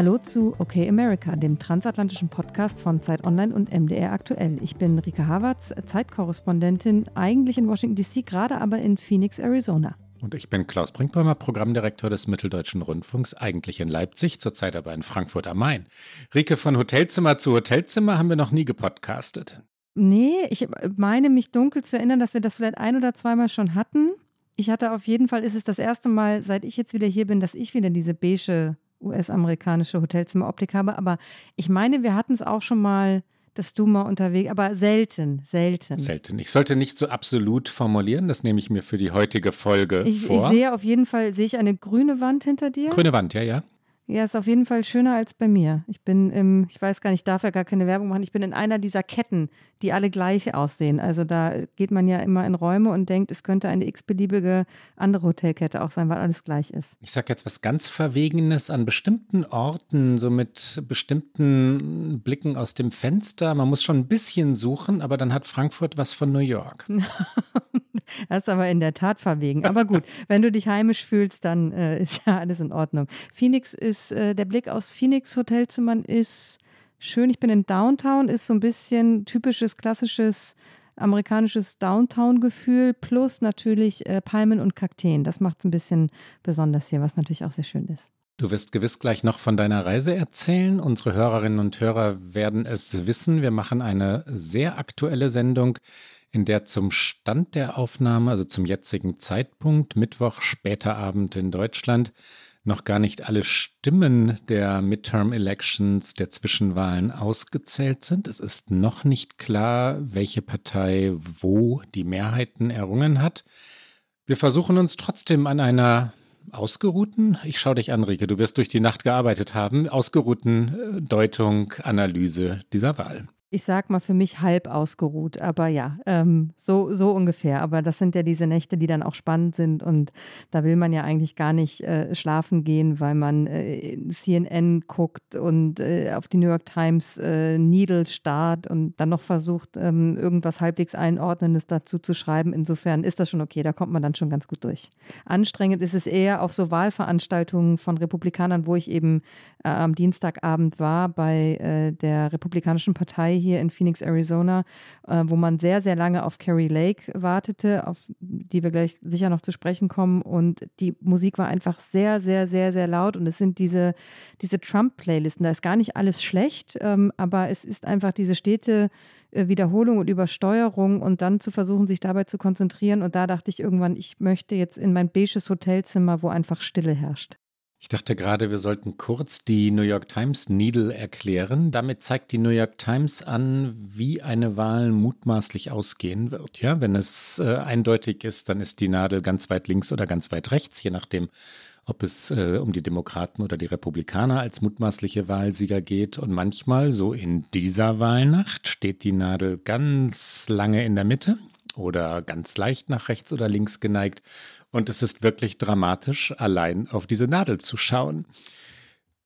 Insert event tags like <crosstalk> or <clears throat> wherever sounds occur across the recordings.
Hallo zu Okay America, dem transatlantischen Podcast von Zeit Online und MDR aktuell. Ich bin Rike Havertz, Zeitkorrespondentin, eigentlich in Washington DC, gerade aber in Phoenix, Arizona. Und ich bin Klaus Brinkbäumer, Programmdirektor des Mitteldeutschen Rundfunks, eigentlich in Leipzig, zurzeit aber in Frankfurt am Main. Rike, von Hotelzimmer zu Hotelzimmer haben wir noch nie gepodcastet. Nee, ich meine mich dunkel zu erinnern, dass wir das vielleicht ein oder zweimal schon hatten. Ich hatte auf jeden Fall, ist es das erste Mal, seit ich jetzt wieder hier bin, dass ich wieder diese beige US-amerikanische Hotelzimmeroptik habe. Aber ich meine, wir hatten es auch schon mal, dass du mal unterwegs, aber selten, selten. Selten. Ich sollte nicht so absolut formulieren, das nehme ich mir für die heutige Folge ich, vor. Ich sehe auf jeden Fall, sehe ich eine grüne Wand hinter dir? Grüne Wand, ja, ja. Ja, ist auf jeden Fall schöner als bei mir. Ich bin im, ich weiß gar nicht, ich darf ja gar keine Werbung machen. Ich bin in einer dieser Ketten, die alle gleich aussehen. Also da geht man ja immer in Räume und denkt, es könnte eine x-beliebige andere Hotelkette auch sein, weil alles gleich ist. Ich sage jetzt was ganz Verwegenes an bestimmten Orten, so mit bestimmten Blicken aus dem Fenster. Man muss schon ein bisschen suchen, aber dann hat Frankfurt was von New York. <laughs> das ist aber in der Tat verwegen. Aber gut, wenn du dich heimisch fühlst, dann äh, ist ja alles in Ordnung. Phoenix ist ist, äh, der Blick aus Phoenix Hotelzimmern ist schön. Ich bin in Downtown, ist so ein bisschen typisches, klassisches amerikanisches Downtown-Gefühl plus natürlich äh, Palmen und Kakteen. Das macht es ein bisschen besonders hier, was natürlich auch sehr schön ist. Du wirst gewiss gleich noch von deiner Reise erzählen. Unsere Hörerinnen und Hörer werden es wissen. Wir machen eine sehr aktuelle Sendung, in der zum Stand der Aufnahme, also zum jetzigen Zeitpunkt, Mittwoch, später Abend in Deutschland, noch gar nicht alle Stimmen der Midterm Elections, der Zwischenwahlen ausgezählt sind. Es ist noch nicht klar, welche Partei wo die Mehrheiten errungen hat. Wir versuchen uns trotzdem an einer ausgeruhten, ich schaue dich an, Rike, du wirst durch die Nacht gearbeitet haben, ausgeruhten äh, Deutung, Analyse dieser Wahl ich sag mal, für mich halb ausgeruht. Aber ja, ähm, so, so ungefähr. Aber das sind ja diese Nächte, die dann auch spannend sind. Und da will man ja eigentlich gar nicht äh, schlafen gehen, weil man äh, CNN guckt und äh, auf die New York Times äh, Needle starrt und dann noch versucht, ähm, irgendwas halbwegs Einordnendes dazu zu schreiben. Insofern ist das schon okay. Da kommt man dann schon ganz gut durch. Anstrengend ist es eher auf so Wahlveranstaltungen von Republikanern, wo ich eben äh, am Dienstagabend war bei äh, der Republikanischen Partei hier in Phoenix, Arizona, äh, wo man sehr, sehr lange auf Carrie Lake wartete, auf die wir gleich sicher noch zu sprechen kommen. Und die Musik war einfach sehr, sehr, sehr, sehr laut. Und es sind diese, diese Trump-Playlisten. Da ist gar nicht alles schlecht, ähm, aber es ist einfach diese stete äh, Wiederholung und Übersteuerung und dann zu versuchen, sich dabei zu konzentrieren. Und da dachte ich irgendwann, ich möchte jetzt in mein beiges Hotelzimmer, wo einfach Stille herrscht. Ich dachte gerade, wir sollten kurz die New York Times Needle erklären. Damit zeigt die New York Times an, wie eine Wahl mutmaßlich ausgehen wird. Ja, wenn es äh, eindeutig ist, dann ist die Nadel ganz weit links oder ganz weit rechts, je nachdem, ob es äh, um die Demokraten oder die Republikaner als mutmaßliche Wahlsieger geht. Und manchmal, so in dieser Wahlnacht, steht die Nadel ganz lange in der Mitte oder ganz leicht nach rechts oder links geneigt. Und es ist wirklich dramatisch, allein auf diese Nadel zu schauen.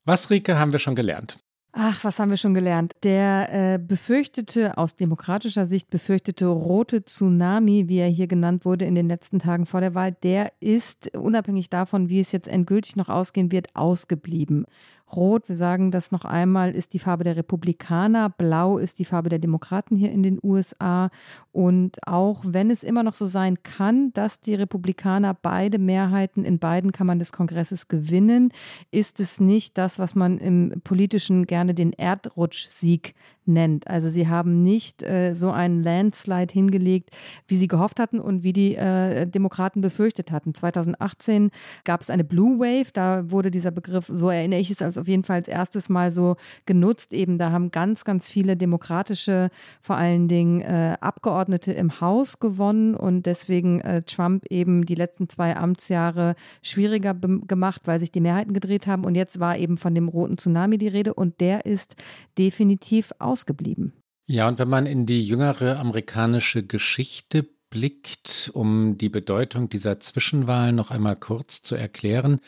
Was, Rike, haben wir schon gelernt? Ach, was haben wir schon gelernt? Der äh, befürchtete, aus demokratischer Sicht befürchtete rote Tsunami, wie er hier genannt wurde in den letzten Tagen vor der Wahl, der ist, unabhängig davon, wie es jetzt endgültig noch ausgehen wird, ausgeblieben. Rot, wir sagen das noch einmal, ist die Farbe der Republikaner, Blau ist die Farbe der Demokraten hier in den USA. Und auch wenn es immer noch so sein kann, dass die Republikaner beide Mehrheiten in beiden Kammern des Kongresses gewinnen, ist es nicht das, was man im politischen gerne den Erdrutschsieg nennt. Also sie haben nicht äh, so einen Landslide hingelegt, wie sie gehofft hatten und wie die äh, Demokraten befürchtet hatten. 2018 gab es eine Blue Wave, da wurde dieser Begriff, so erinnere ich es, als auf jeden Fall als erstes Mal so genutzt. Eben da haben ganz, ganz viele demokratische, vor allen Dingen äh, Abgeordnete im Haus gewonnen und deswegen äh, Trump eben die letzten zwei Amtsjahre schwieriger gemacht, weil sich die Mehrheiten gedreht haben. Und jetzt war eben von dem roten Tsunami die Rede und der ist definitiv aus ausgeblieben. Ja, und wenn man in die jüngere amerikanische Geschichte zurückblickt, um die Bedeutung dieser Zwischenwahlen noch einmal kurz zu erklären,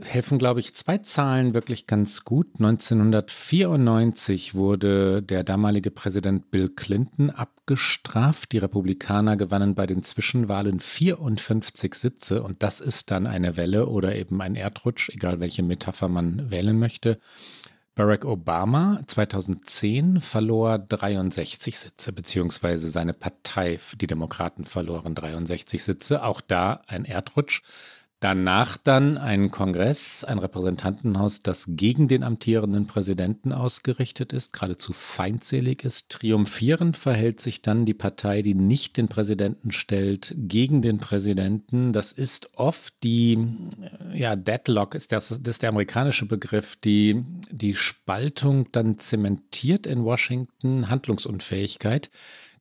helfen, glaube ich, zwei Zahlen wirklich ganz gut. 1994 wurde der damalige Präsident Bill Clinton abgestraft. Die Republikaner gewannen bei den Zwischenwahlen 54 Sitze und das ist dann eine Welle oder eben ein Erdrutsch, egal welche Metapher man wählen möchte. Barack Obama 2010 verlor 63 Sitze, beziehungsweise seine Partei, die Demokraten verloren 63 Sitze. Auch da ein Erdrutsch. Danach dann ein Kongress, ein Repräsentantenhaus, das gegen den amtierenden Präsidenten ausgerichtet ist, geradezu feindselig ist. Triumphierend verhält sich dann die Partei, die nicht den Präsidenten stellt, gegen den Präsidenten. Das ist oft die, ja, Deadlock ist, das, das ist der amerikanische Begriff, die die Spaltung dann zementiert in Washington, Handlungsunfähigkeit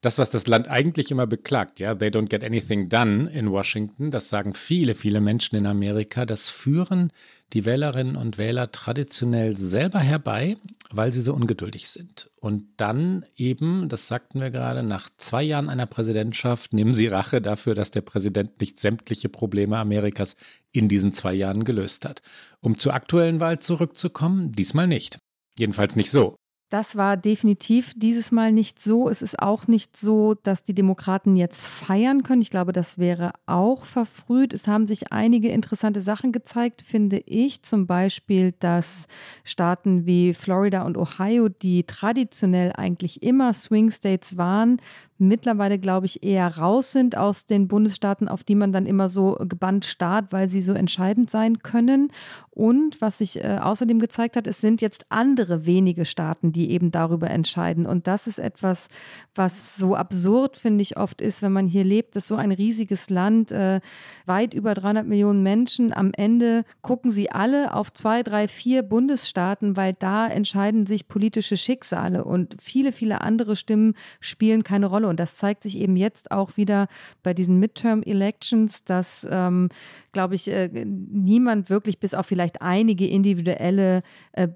das, was das Land eigentlich immer beklagt, ja, they don't get anything done in Washington, das sagen viele, viele Menschen in Amerika, das führen die Wählerinnen und Wähler traditionell selber herbei, weil sie so ungeduldig sind. Und dann eben, das sagten wir gerade, nach zwei Jahren einer Präsidentschaft nehmen sie Rache dafür, dass der Präsident nicht sämtliche Probleme Amerikas in diesen zwei Jahren gelöst hat. Um zur aktuellen Wahl zurückzukommen, diesmal nicht. Jedenfalls nicht so. Das war definitiv dieses Mal nicht so. Es ist auch nicht so, dass die Demokraten jetzt feiern können. Ich glaube, das wäre auch verfrüht. Es haben sich einige interessante Sachen gezeigt, finde ich. Zum Beispiel, dass Staaten wie Florida und Ohio, die traditionell eigentlich immer Swing States waren, mittlerweile, glaube ich, eher raus sind aus den Bundesstaaten, auf die man dann immer so gebannt starrt, weil sie so entscheidend sein können. Und was sich äh, außerdem gezeigt hat, es sind jetzt andere wenige Staaten, die eben darüber entscheiden. Und das ist etwas, was so absurd, finde ich, oft ist, wenn man hier lebt. Das ist so ein riesiges Land, äh, weit über 300 Millionen Menschen. Am Ende gucken sie alle auf zwei, drei, vier Bundesstaaten, weil da entscheiden sich politische Schicksale. Und viele, viele andere Stimmen spielen keine Rolle. Und das zeigt sich eben jetzt auch wieder bei diesen Midterm-Elections, dass, ähm, glaube ich, äh, niemand wirklich, bis auf vielleicht einige individuelle äh,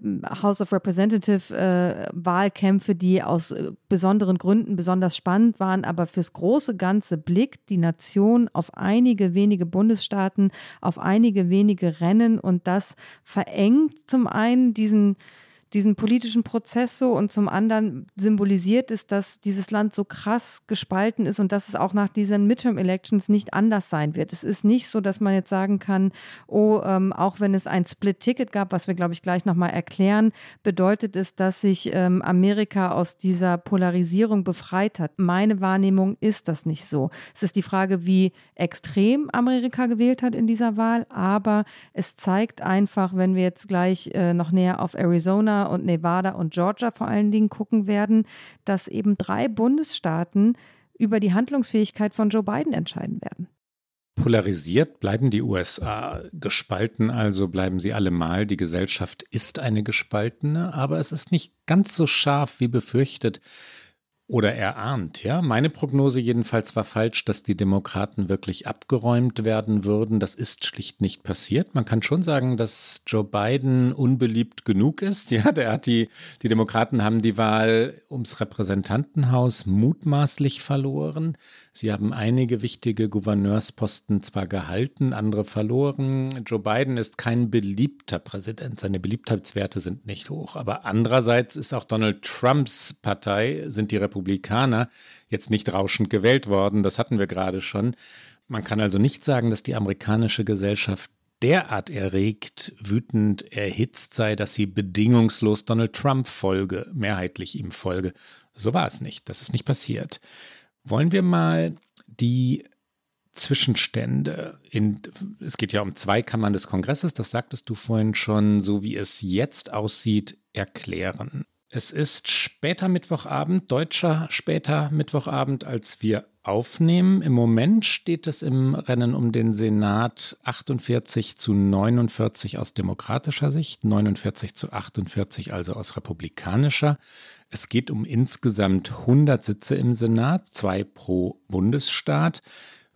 House of Representative-Wahlkämpfe, äh, die aus äh, besonderen Gründen besonders spannend waren, aber fürs große Ganze blickt die Nation auf einige wenige Bundesstaaten, auf einige wenige Rennen. Und das verengt zum einen diesen diesen politischen Prozess so und zum anderen symbolisiert es, dass dieses Land so krass gespalten ist und dass es auch nach diesen Midterm-Elections nicht anders sein wird. Es ist nicht so, dass man jetzt sagen kann, oh, ähm, auch wenn es ein Split-Ticket gab, was wir, glaube ich, gleich nochmal erklären, bedeutet es, dass sich ähm, Amerika aus dieser Polarisierung befreit hat. Meine Wahrnehmung ist das nicht so. Es ist die Frage, wie extrem Amerika gewählt hat in dieser Wahl, aber es zeigt einfach, wenn wir jetzt gleich äh, noch näher auf Arizona und Nevada und Georgia vor allen Dingen gucken werden, dass eben drei Bundesstaaten über die Handlungsfähigkeit von Joe Biden entscheiden werden. Polarisiert bleiben die USA, gespalten also bleiben sie allemal. Die Gesellschaft ist eine gespaltene, aber es ist nicht ganz so scharf wie befürchtet oder erahnt, ja. Meine Prognose jedenfalls war falsch, dass die Demokraten wirklich abgeräumt werden würden. Das ist schlicht nicht passiert. Man kann schon sagen, dass Joe Biden unbeliebt genug ist. <laughs> Ja, der hat die, die Demokraten haben die Wahl ums Repräsentantenhaus mutmaßlich verloren. Sie haben einige wichtige Gouverneursposten zwar gehalten, andere verloren. Joe Biden ist kein beliebter Präsident. Seine Beliebtheitswerte sind nicht hoch. Aber andererseits ist auch Donald Trumps Partei, sind die Republikaner, jetzt nicht rauschend gewählt worden. Das hatten wir gerade schon. Man kann also nicht sagen, dass die amerikanische Gesellschaft derart erregt, wütend, erhitzt sei, dass sie bedingungslos Donald Trump folge, mehrheitlich ihm folge. So war es nicht. Das ist nicht passiert. Wollen wir mal die Zwischenstände in, es geht ja um zwei Kammern des Kongresses, das sagtest du vorhin schon, so wie es jetzt aussieht, erklären. Es ist später Mittwochabend, deutscher später Mittwochabend, als wir aufnehmen. Im Moment steht es im Rennen um den Senat 48 zu 49 aus demokratischer Sicht, 49 zu 48 also aus republikanischer. Es geht um insgesamt 100 Sitze im Senat, zwei pro Bundesstaat.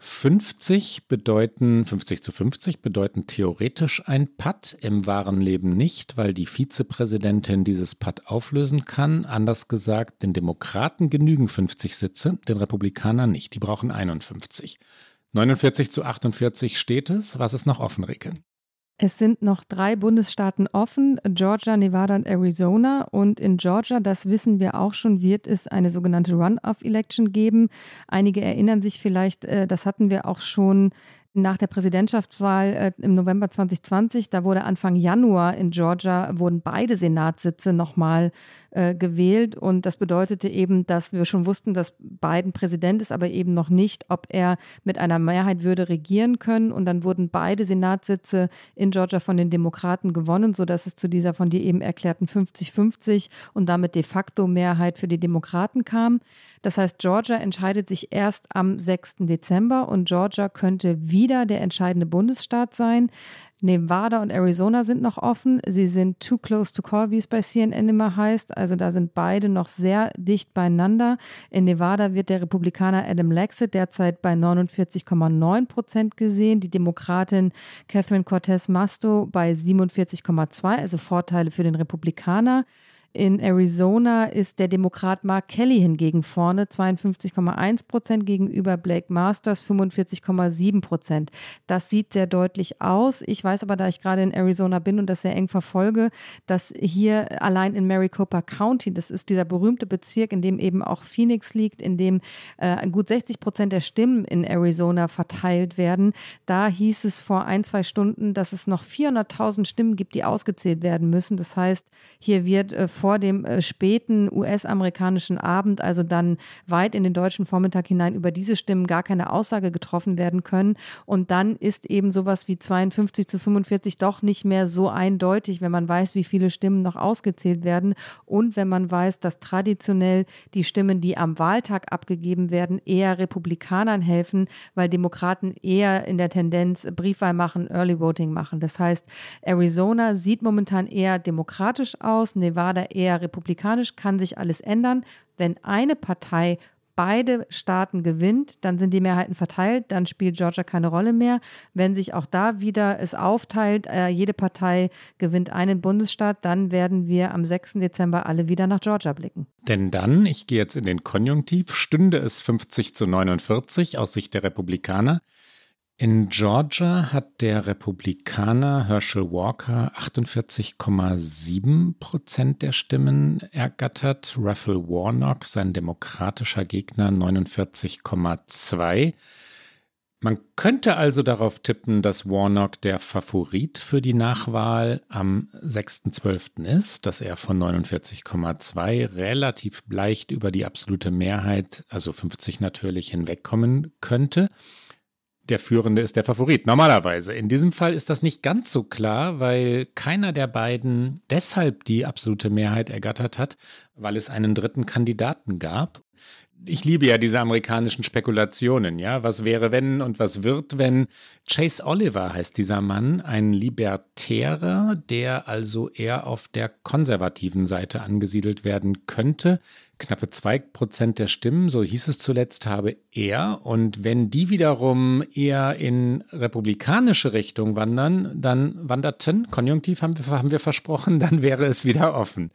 50 bedeuten, 50 zu 50 bedeuten theoretisch ein Patt, im wahren Leben nicht, weil die Vizepräsidentin dieses Patt auflösen kann. Anders gesagt, den Demokraten genügen 50 Sitze, den Republikanern nicht. Die brauchen 51. 49 zu 48 steht es. Was ist noch offen, Rike? Es sind noch drei Bundesstaaten offen, Georgia, Nevada und Arizona. Und in Georgia, das wissen wir auch schon, wird es eine sogenannte Run-off-Election geben. Einige erinnern sich vielleicht, äh, das hatten wir auch schon nach der Präsidentschaftswahl äh, im November 2020, da wurde Anfang Januar in Georgia, wurden beide Senatssitze nochmal äh, gewählt. Und das bedeutete eben, dass wir schon wussten, dass Biden Präsident ist, aber eben noch nicht, ob er mit einer Mehrheit würde regieren können. Und dann wurden beide Senatssitze in Georgia von den Demokraten gewonnen, sodass es zu dieser von dir eben erklärten 50-50 und damit de facto Mehrheit für die Demokraten kam. Das heißt, Georgia entscheidet sich erst am 6. Dezember und Georgia könnte wieder der entscheidende Bundesstaat sein. Nevada und Arizona sind noch offen. Sie sind too close to call, wie es bei CNN immer heißt. Also da sind beide noch sehr dicht beieinander. In Nevada wird der Republikaner Adam Laxett derzeit bei 49,9 Prozent gesehen. Die Demokratin Catherine Cortez Masto bei 47,2, also Vorteile für den Republikaner. In Arizona ist der Demokrat Mark Kelly hingegen vorne, 52,1 Prozent gegenüber Blake Masters 45,7 Prozent. Das sieht sehr deutlich aus. Ich weiß aber, da ich gerade in Arizona bin und das sehr eng verfolge, dass hier allein in Maricopa County, das ist dieser berühmte Bezirk, in dem eben auch Phoenix liegt, in dem äh, gut 60 Prozent der Stimmen in Arizona verteilt werden. Da hieß es vor ein, zwei Stunden, dass es noch 400.000 Stimmen gibt, die ausgezählt werden müssen. Das heißt, hier wird äh, vor dem äh, späten US-amerikanischen Abend, also dann weit in den deutschen Vormittag hinein, über diese Stimmen gar keine Aussage getroffen werden können. Und dann ist eben sowas wie 52 zu 45 doch nicht mehr so eindeutig, wenn man weiß, wie viele Stimmen noch ausgezählt werden und wenn man weiß, dass traditionell die Stimmen, die am Wahltag abgegeben werden, eher Republikanern helfen, weil Demokraten eher in der Tendenz Briefwahl machen, Early Voting machen. Das heißt, Arizona sieht momentan eher demokratisch aus, Nevada eher republikanisch, kann sich alles ändern. Wenn eine Partei beide Staaten gewinnt, dann sind die Mehrheiten verteilt, dann spielt Georgia keine Rolle mehr. Wenn sich auch da wieder es aufteilt, äh, jede Partei gewinnt einen Bundesstaat, dann werden wir am 6. Dezember alle wieder nach Georgia blicken. Denn dann, ich gehe jetzt in den Konjunktiv, stünde es 50 zu 49 aus Sicht der Republikaner. In Georgia hat der Republikaner Herschel Walker 48,7 Prozent der Stimmen ergattert, Raphael Warnock, sein demokratischer Gegner, 49,2. Man könnte also darauf tippen, dass Warnock der Favorit für die Nachwahl am 6.12. ist, dass er von 49,2 relativ leicht über die absolute Mehrheit, also 50 natürlich, hinwegkommen könnte der Führende ist der Favorit. Normalerweise. In diesem Fall ist das nicht ganz so klar, weil keiner der beiden deshalb die absolute Mehrheit ergattert hat, weil es einen dritten Kandidaten gab ich liebe ja diese amerikanischen Spekulationen, ja. Was wäre, wenn und was wird, wenn? Chase Oliver heißt dieser Mann, ein Libertärer, der also eher auf der konservativen Seite angesiedelt werden könnte. Knappe zwei Prozent der Stimmen, so hieß es zuletzt, habe er. Und wenn die wiederum eher in republikanische Richtung wandern, dann wanderten, Konjunktiv haben wir, haben wir versprochen, <laughs> dann wäre es wieder offen.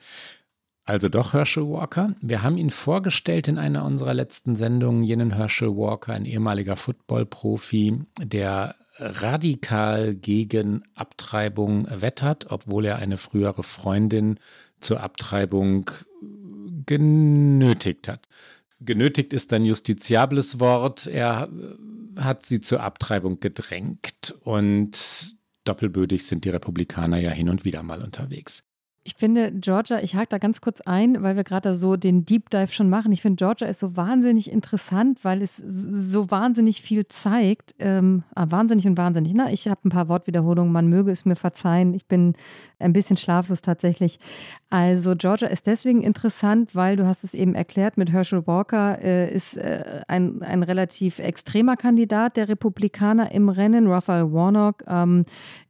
Also doch Herschel Walker. Wir haben ihn vorgestellt in einer unserer letzten Sendungen, jenen Herschel Walker, ein ehemaliger Football-Profi, der radikal gegen Abtreibung wettert, obwohl er eine frühere Freundin zur Abtreibung genötigt hat. Genötigt ist ein justiziables Wort. Er hat sie zur Abtreibung gedrängt und doppelbödig sind die Republikaner ja hin und wieder mal unterwegs. Ich finde, Georgia, ich hake da ganz kurz ein, weil wir gerade so den Deep Dive schon machen. Ich finde, Georgia ist so wahnsinnig interessant, weil es so wahnsinnig viel zeigt. Ähm, ah, wahnsinnig und wahnsinnig. Na, ich habe ein paar Wortwiederholungen, man möge es mir verzeihen. Ich bin ein bisschen schlaflos tatsächlich. Also Georgia ist deswegen interessant, weil du hast es eben erklärt, mit Herschel Walker äh, ist äh, ein, ein relativ extremer Kandidat der Republikaner im Rennen. Raphael Warnock ähm,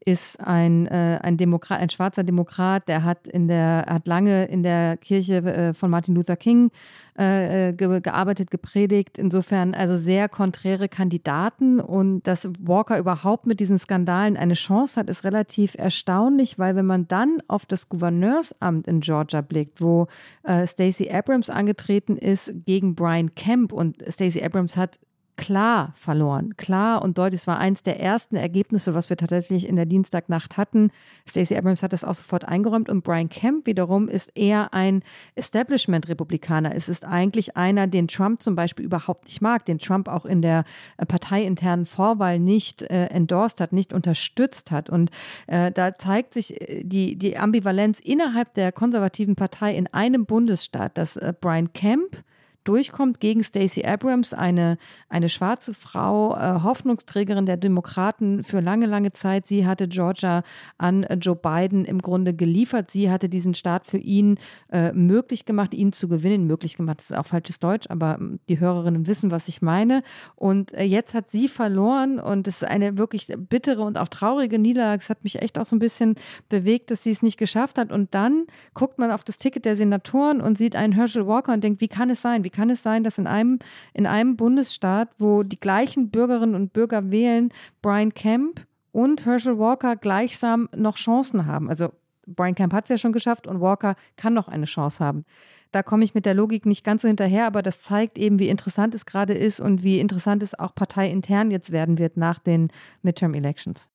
ist ein, äh, ein Demokrat, ein schwarzer Demokrat, der hat in der, hat lange in der Kirche äh, von Martin Luther King äh, äh, ge gearbeitet, gepredigt. Insofern also sehr konträre Kandidaten und dass Walker überhaupt mit diesen Skandalen eine Chance hat, ist relativ erstaunlich, weil wenn man dann auf das Gouverneursamt in Georgia blickt, wo äh, Stacey Abrams angetreten ist gegen Brian Kemp. Und Stacey Abrams hat klar verloren. Klar und deutlich. Es war eins der ersten Ergebnisse, was wir tatsächlich in der Dienstagnacht hatten. Stacey Abrams hat das auch sofort eingeräumt und Brian Kemp wiederum ist eher ein Establishment-Republikaner. Es ist eigentlich einer, den Trump zum Beispiel überhaupt nicht mag, den Trump auch in der äh, parteiinternen Vorwahl nicht äh, endorsed hat, nicht unterstützt hat. Und äh, da zeigt sich äh, die, die Ambivalenz innerhalb der konservativen Partei in einem Bundesstaat, dass äh, Brian Kemp durchkommt gegen Stacey Abrams, eine, eine schwarze Frau, äh, Hoffnungsträgerin der Demokraten für lange, lange Zeit. Sie hatte Georgia an Joe Biden im Grunde geliefert. Sie hatte diesen Staat für ihn äh, möglich gemacht, ihn zu gewinnen. Möglich gemacht das ist auch falsches Deutsch, aber ähm, die Hörerinnen wissen, was ich meine. Und äh, jetzt hat sie verloren und es ist eine wirklich bittere und auch traurige Niederlage. Es hat mich echt auch so ein bisschen bewegt, dass sie es nicht geschafft hat. Und dann guckt man auf das Ticket der Senatoren und sieht einen Herschel Walker und denkt, wie kann es sein? Wie kann es sein, dass in einem, in einem Bundesstaat, wo die gleichen Bürgerinnen und Bürger wählen, Brian Kemp und Herschel Walker gleichsam noch Chancen haben? Also Brian Kemp hat es ja schon geschafft und Walker kann noch eine Chance haben. Da komme ich mit der Logik nicht ganz so hinterher, aber das zeigt eben, wie interessant es gerade ist und wie interessant es auch parteiintern jetzt werden wird nach den Midterm Elections.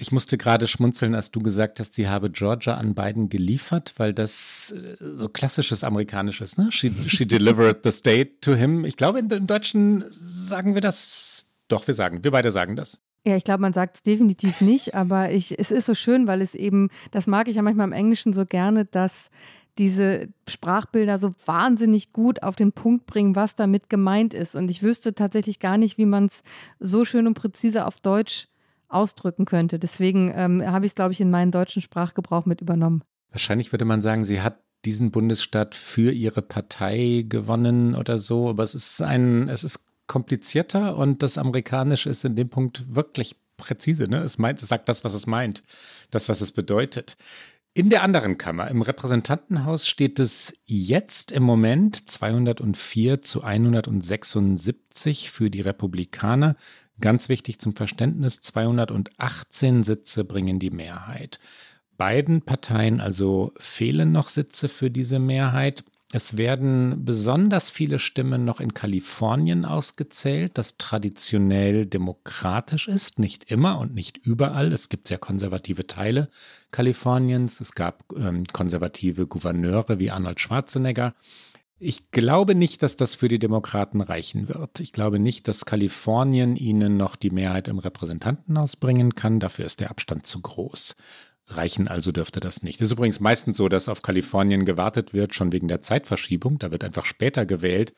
Ich musste gerade schmunzeln, als du gesagt hast, sie habe Georgia an Biden geliefert, weil das äh, so klassisches amerikanisches, ne? She, she delivered the state to him. Ich glaube, im Deutschen sagen wir das. Doch, wir sagen, wir beide sagen das. Ja, ich glaube, man sagt es definitiv nicht, aber ich, es ist so schön, weil es eben, das mag ich ja manchmal im Englischen so gerne, dass diese Sprachbilder so wahnsinnig gut auf den Punkt bringen, was damit gemeint ist. Und ich wüsste tatsächlich gar nicht, wie man es so schön und präzise auf Deutsch ausdrücken könnte. Deswegen ähm, habe ich es, glaube ich, in meinen deutschen Sprachgebrauch mit übernommen. Wahrscheinlich würde man sagen, sie hat diesen Bundesstaat für ihre Partei gewonnen oder so, aber es ist ein, es ist komplizierter und das Amerikanische ist in dem Punkt wirklich präzise. Ne? Es, meint, es sagt das, was es meint, das, was es bedeutet. In der anderen Kammer, im Repräsentantenhaus, steht es jetzt im Moment 204 zu 176 für die Republikaner. Ganz wichtig zum Verständnis, 218 Sitze bringen die Mehrheit. Beiden Parteien also fehlen noch Sitze für diese Mehrheit. Es werden besonders viele Stimmen noch in Kalifornien ausgezählt, das traditionell demokratisch ist, nicht immer und nicht überall. Es gibt sehr konservative Teile Kaliforniens. Es gab ähm, konservative Gouverneure wie Arnold Schwarzenegger. Ich glaube nicht, dass das für die Demokraten reichen wird. Ich glaube nicht, dass Kalifornien ihnen noch die Mehrheit im Repräsentantenhaus bringen kann. Dafür ist der Abstand zu groß. Reichen also dürfte das nicht. Es ist übrigens meistens so, dass auf Kalifornien gewartet wird, schon wegen der Zeitverschiebung. Da wird einfach später gewählt.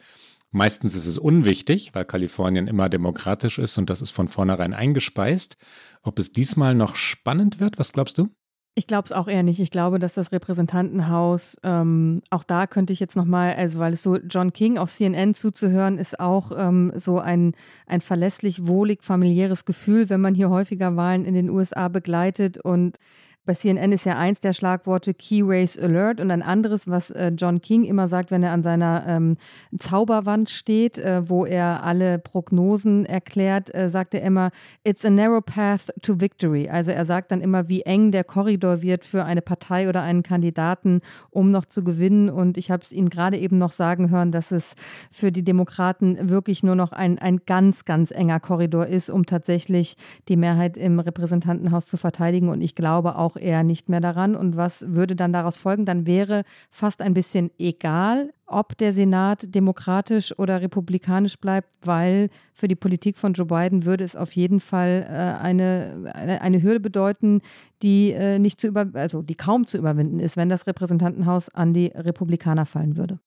Meistens ist es unwichtig, weil Kalifornien immer demokratisch ist und das ist von vornherein eingespeist. Ob es diesmal noch spannend wird, was glaubst du? Ich glaube es auch eher nicht. Ich glaube, dass das Repräsentantenhaus, ähm, auch da könnte ich jetzt nochmal, also weil es so John King auf CNN zuzuhören, ist auch ähm, so ein, ein verlässlich, wohlig, familiäres Gefühl, wenn man hier häufiger Wahlen in den USA begleitet und bei CNN ist ja eins der Schlagworte Key Race Alert und ein anderes, was äh, John King immer sagt, wenn er an seiner ähm, Zauberwand steht, äh, wo er alle Prognosen erklärt, äh, sagt er immer, it's a narrow path to victory. Also er sagt dann immer, wie eng der Korridor wird für eine Partei oder einen Kandidaten, um noch zu gewinnen. Und ich habe es ihn gerade eben noch sagen hören, dass es für die Demokraten wirklich nur noch ein, ein ganz, ganz enger Korridor ist, um tatsächlich die Mehrheit im Repräsentantenhaus zu verteidigen. Und ich glaube auch, auch eher nicht mehr daran. Und was würde dann daraus folgen? Dann wäre fast ein bisschen egal, ob der Senat demokratisch oder republikanisch bleibt, weil für die Politik von Joe Biden würde es auf jeden Fall äh, eine, eine, eine, Hürde bedeuten, die äh, nicht zu über, also die kaum zu überwinden ist, wenn das Repräsentantenhaus an die Republikaner fallen würde.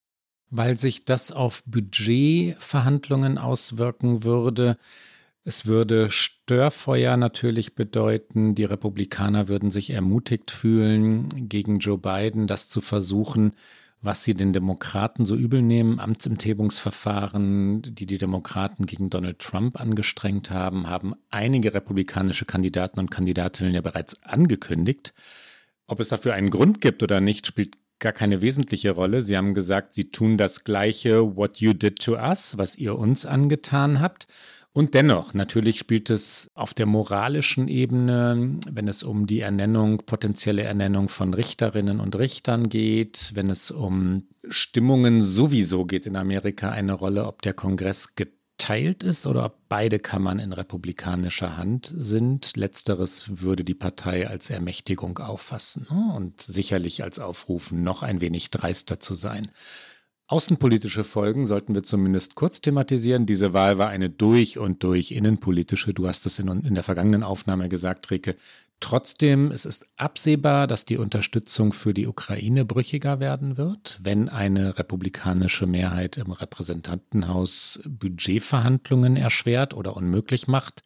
Weil sich das auf Budgetverhandlungen auswirken würde, es würde Störfeuer natürlich bedeuten. Die Republikaner würden sich ermutigt fühlen, gegen Joe Biden das zu versuchen, was sie den Demokraten so übel nehmen. Amtsenthebungsverfahren, die die Demokraten gegen Donald Trump angestrengt haben, haben einige republikanische Kandidaten und Kandidatinnen ja bereits angekündigt. Ob es dafür einen Grund gibt oder nicht, spielt gar keine wesentliche Rolle. Sie haben gesagt, Sie tun das Gleiche, what you did to us, was ihr uns angetan habt. Und dennoch, natürlich spielt es auf der moralischen Ebene, wenn es um die Ernennung, potenzielle Ernennung von Richterinnen und Richtern geht, wenn es um Stimmungen sowieso geht in Amerika eine Rolle, ob der Kongress geteilt ist oder ob beide Kammern in republikanischer Hand sind. Letzteres würde die Partei als Ermächtigung auffassen ne? und sicherlich als Aufrufen, noch ein wenig dreister zu sein. Außenpolitische Folgen sollten wir zumindest kurz thematisieren. Diese Wahl war eine durch und durch innenpolitische. Du hast es in, in, der vergangenen Aufnahme gesagt, Rike. Trotzdem, es ist absehbar, dass die Unterstützung für die Ukraine brüchiger werden wird, wenn eine republikanische Mehrheit im Repräsentantenhaus Budgetverhandlungen erschwert oder unmöglich macht.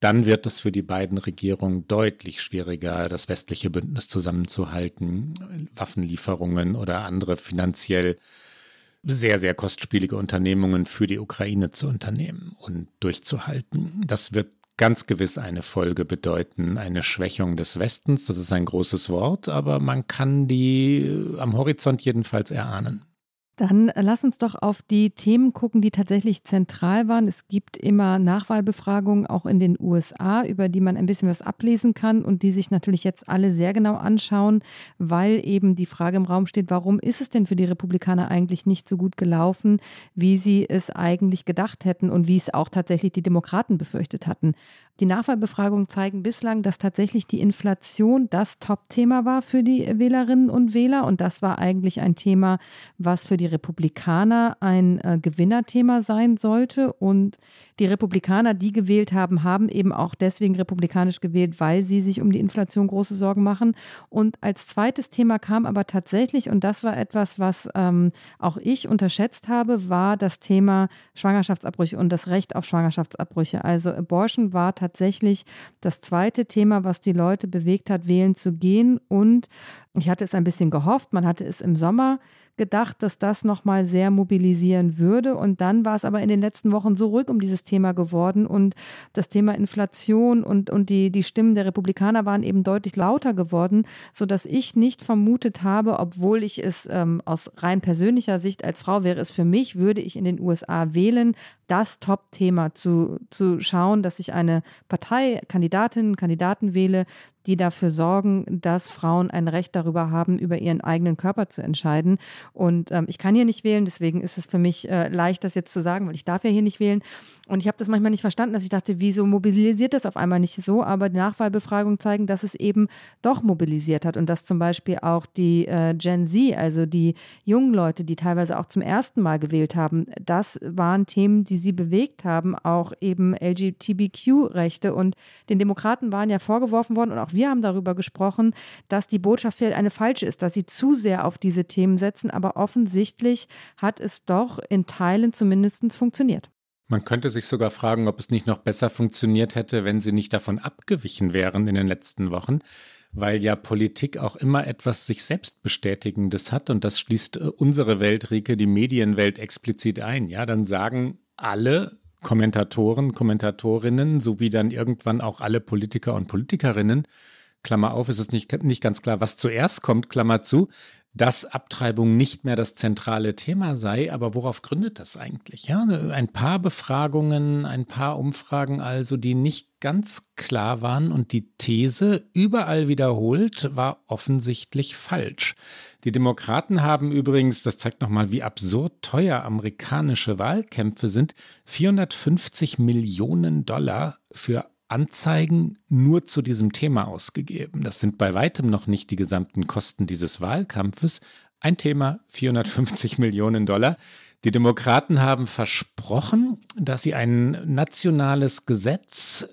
Dann wird es für die beiden Regierungen deutlich schwieriger, das westliche Bündnis zusammenzuhalten, Waffenlieferungen oder andere finanziell sehr, sehr kostspielige Unternehmungen für die Ukraine zu unternehmen und durchzuhalten. Das wird ganz gewiss eine Folge bedeuten, eine Schwächung des Westens. Das ist ein großes Wort, aber man kann die am Horizont jedenfalls erahnen. Dann lass uns doch auf die Themen gucken, die tatsächlich zentral waren. Es gibt immer Nachwahlbefragungen auch in den USA, über die man ein bisschen was ablesen kann und die sich natürlich jetzt alle sehr genau anschauen, weil eben die Frage im Raum steht, warum ist es denn für die Republikaner eigentlich nicht so gut gelaufen, wie sie es eigentlich gedacht hätten und wie es auch tatsächlich die Demokraten befürchtet hatten. Die Nachwahlbefragungen zeigen bislang, dass tatsächlich die Inflation das Top-Thema war für die Wählerinnen und Wähler. Und das war eigentlich ein Thema, was für die Republikaner ein äh, Gewinnerthema sein sollte. Und die Republikaner, die gewählt haben, haben eben auch deswegen republikanisch gewählt, weil sie sich um die Inflation große Sorgen machen. Und als zweites Thema kam aber tatsächlich, und das war etwas, was ähm, auch ich unterschätzt habe, war das Thema Schwangerschaftsabbrüche und das Recht auf Schwangerschaftsabbrüche. Also Abortion war tatsächlich das zweite Thema, was die Leute bewegt hat, wählen zu gehen. Und ich hatte es ein bisschen gehofft, man hatte es im Sommer gedacht, dass das nochmal sehr mobilisieren würde. Und dann war es aber in den letzten Wochen so ruhig um dieses Thema geworden und das Thema Inflation und, und die, die Stimmen der Republikaner waren eben deutlich lauter geworden, sodass ich nicht vermutet habe, obwohl ich es ähm, aus rein persönlicher Sicht als Frau wäre es für mich, würde ich in den USA wählen, das Top-Thema zu, zu schauen, dass ich eine Partei, Kandidatinnen, Kandidaten wähle, die dafür sorgen, dass Frauen ein Recht darüber haben, über ihren eigenen Körper zu entscheiden. Und ähm, ich kann hier nicht wählen, deswegen ist es für mich äh, leicht, das jetzt zu sagen, weil ich darf ja hier nicht wählen. Und ich habe das manchmal nicht verstanden, dass ich dachte, wieso mobilisiert das auf einmal nicht so? Aber die Nachwahlbefragungen zeigen, dass es eben doch mobilisiert hat und dass zum Beispiel auch die äh, Gen Z, also die jungen Leute, die teilweise auch zum ersten Mal gewählt haben, das waren Themen, die sie bewegt haben, auch eben LGBTQ-Rechte. Und den Demokraten waren ja vorgeworfen worden und auch wir haben darüber gesprochen, dass die Botschaft vielleicht eine falsche ist, dass sie zu sehr auf diese Themen setzen. Aber offensichtlich hat es doch in Teilen zumindest funktioniert. Man könnte sich sogar fragen, ob es nicht noch besser funktioniert hätte, wenn sie nicht davon abgewichen wären in den letzten Wochen, weil ja Politik auch immer etwas sich selbst bestätigendes hat und das schließt äh, unsere Welt, Rike, die Medienwelt explizit ein. Ja, dann sagen alle Kommentatoren, Kommentatorinnen sowie dann irgendwann auch alle Politiker und Politikerinnen, Klammer auf, ist es nicht, nicht ganz klar, was zuerst kommt, Klammer zu, dass Abtreibung nicht mehr das zentrale Thema sei. Aber worauf gründet das eigentlich? Ja, ein paar Befragungen, ein paar Umfragen also, die nicht ganz klar waren und die These überall wiederholt war offensichtlich falsch. Die Demokraten haben übrigens, das zeigt nochmal, wie absurd teuer amerikanische Wahlkämpfe sind, 450 Millionen Dollar für Anzeigen nur zu diesem Thema ausgegeben. Das sind bei weitem noch nicht die gesamten Kosten dieses Wahlkampfes. Ein Thema, 450 <laughs> Millionen Dollar. Die Demokraten haben versprochen, dass sie ein nationales Gesetz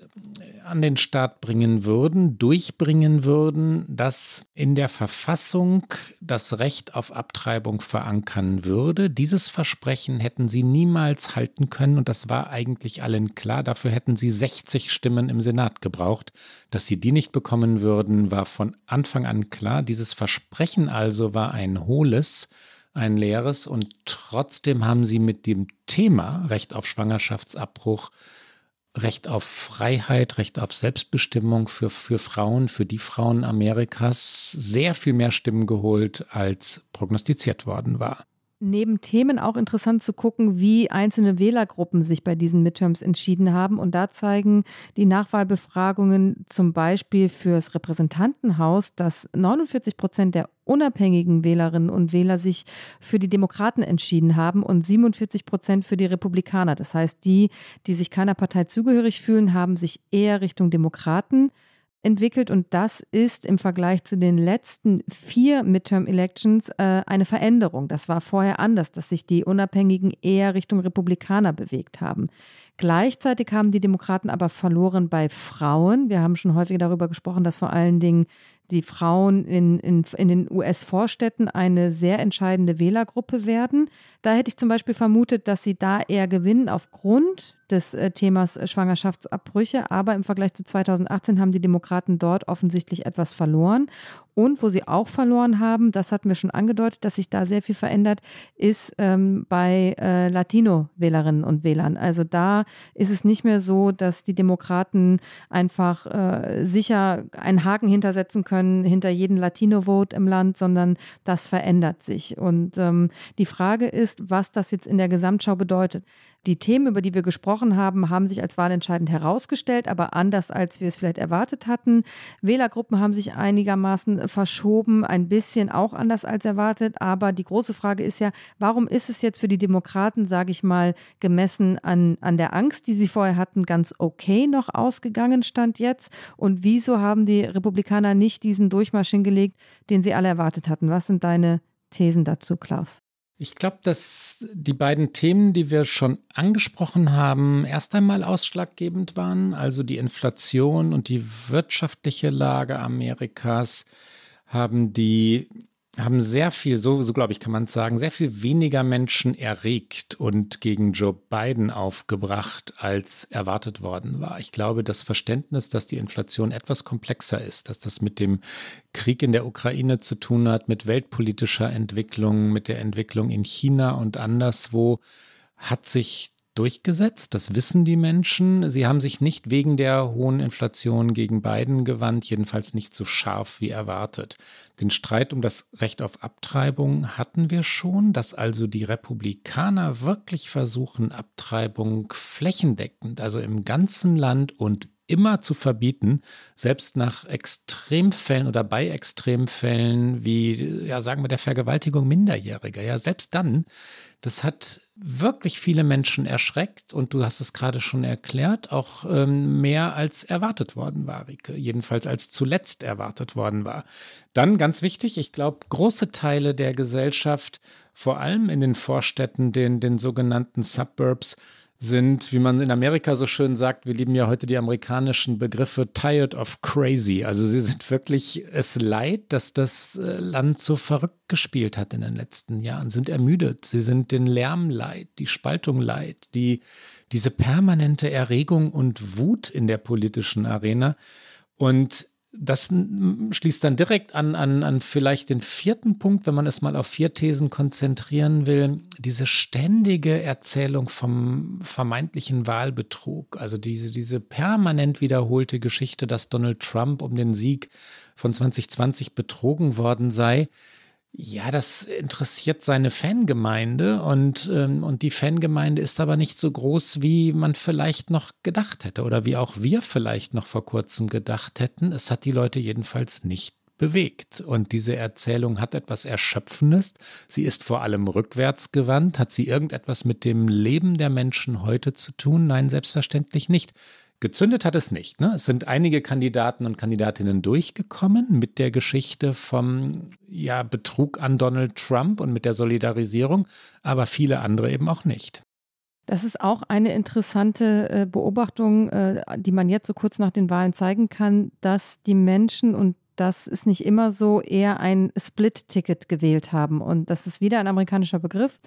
an den Start bringen würden, durchbringen würden, das in der Verfassung das Recht auf Abtreibung verankern würde. Dieses Versprechen hätten sie niemals halten können und das war eigentlich allen klar. Dafür hätten sie 60 Stimmen im Senat gebraucht. Dass sie die nicht bekommen würden, war von Anfang an klar. Dieses Versprechen also war ein hohles ein leeres und trotzdem haben sie mit dem Thema Recht auf Schwangerschaftsabbruch Recht auf Freiheit, Recht auf Selbstbestimmung für, für Frauen, für die Frauen Amerikas sehr viel mehr Stimmen geholt, als prognostiziert worden war neben Themen auch interessant zu gucken, wie einzelne Wählergruppen sich bei diesen Midterms entschieden haben. Und da zeigen die Nachwahlbefragungen zum Beispiel fürs Repräsentantenhaus, dass 49 Prozent der unabhängigen Wählerinnen und Wähler sich für die Demokraten entschieden haben und 47 Prozent für die Republikaner. Das heißt, die, die sich keiner Partei zugehörig fühlen, haben sich eher Richtung Demokraten entwickelt und das ist im Vergleich zu den letzten vier Midterm-Elections äh, eine Veränderung. Das war vorher anders, dass sich die Unabhängigen eher Richtung Republikaner bewegt haben. Gleichzeitig haben die Demokraten aber verloren bei Frauen. Wir haben schon häufig darüber gesprochen, dass vor allen Dingen die Frauen in, in, in den US-Vorstädten eine sehr entscheidende Wählergruppe werden. Da hätte ich zum Beispiel vermutet, dass sie da eher gewinnen aufgrund des äh, Themas Schwangerschaftsabbrüche. Aber im Vergleich zu 2018 haben die Demokraten dort offensichtlich etwas verloren. Und wo sie auch verloren haben, das hatten wir schon angedeutet, dass sich da sehr viel verändert, ist ähm, bei äh, Latino-Wählerinnen und Wählern. Also da ist es nicht mehr so, dass die Demokraten einfach äh, sicher einen Haken hintersetzen können hinter jeden Latino-Vote im Land, sondern das verändert sich. Und ähm, die Frage ist, was das jetzt in der Gesamtschau bedeutet. Die Themen, über die wir gesprochen haben, haben sich als wahlentscheidend herausgestellt, aber anders, als wir es vielleicht erwartet hatten. Wählergruppen haben sich einigermaßen verschoben, ein bisschen auch anders als erwartet. Aber die große Frage ist ja, warum ist es jetzt für die Demokraten, sage ich mal, gemessen an, an der Angst, die sie vorher hatten, ganz okay noch ausgegangen, stand jetzt? Und wieso haben die Republikaner nicht diesen Durchmarsch hingelegt, den sie alle erwartet hatten? Was sind deine Thesen dazu, Klaus? Ich glaube, dass die beiden Themen, die wir schon angesprochen haben, erst einmal ausschlaggebend waren, also die Inflation und die wirtschaftliche Lage Amerikas haben die haben sehr viel, so, so glaube ich, kann man es sagen, sehr viel weniger Menschen erregt und gegen Joe Biden aufgebracht, als erwartet worden war. Ich glaube, das Verständnis, dass die Inflation etwas komplexer ist, dass das mit dem Krieg in der Ukraine zu tun hat, mit weltpolitischer Entwicklung, mit der Entwicklung in China und anderswo, hat sich durchgesetzt. Das wissen die Menschen. Sie haben sich nicht wegen der hohen Inflation gegen Biden gewandt, jedenfalls nicht so scharf wie erwartet. Den Streit um das Recht auf Abtreibung hatten wir schon, dass also die Republikaner wirklich versuchen, Abtreibung flächendeckend, also im ganzen Land und immer zu verbieten, selbst nach Extremfällen oder bei Extremfällen wie, ja, sagen wir, der Vergewaltigung Minderjähriger. Ja, selbst dann, das hat wirklich viele Menschen erschreckt und du hast es gerade schon erklärt, auch ähm, mehr als erwartet worden war, Rike. Jedenfalls als zuletzt erwartet worden war. Dann ganz wichtig, ich glaube, große Teile der Gesellschaft, vor allem in den Vorstädten, den, den sogenannten Suburbs, sind, wie man in Amerika so schön sagt, wir lieben ja heute die amerikanischen Begriffe tired of crazy. Also sie sind wirklich es leid, dass das äh, Land so verrückt gespielt hat in den letzten Jahren, sind ermüdet. Sie sind den Lärm leid, die Spaltung leid, die, diese permanente Erregung und Wut in der politischen Arena. Und das schließt dann direkt an, an, an vielleicht den vierten Punkt, wenn man es mal auf vier Thesen konzentrieren will. Diese ständige Erzählung vom vermeintlichen Wahlbetrug, also diese, diese permanent wiederholte Geschichte, dass Donald Trump um den Sieg von 2020 betrogen worden sei, ja, das interessiert seine Fangemeinde und, ähm, und die Fangemeinde ist aber nicht so groß, wie man vielleicht noch gedacht hätte oder wie auch wir vielleicht noch vor kurzem gedacht hätten. Es hat die Leute jedenfalls nicht bewegt. Und diese Erzählung hat etwas Erschöpfendes. Sie ist vor allem rückwärts gewandt. Hat sie irgendetwas mit dem Leben der Menschen heute zu tun? Nein, selbstverständlich nicht. Gezündet hat es nicht. Ne? Es sind einige Kandidaten und Kandidatinnen durchgekommen mit der Geschichte vom ja, Betrug an Donald Trump und mit der Solidarisierung, aber viele andere eben auch nicht. Das ist auch eine interessante äh, Beobachtung, äh, die man jetzt so kurz nach den Wahlen zeigen kann, dass die Menschen und das ist nicht immer so, eher ein Split-Ticket gewählt haben. Und das ist wieder ein amerikanischer Begriff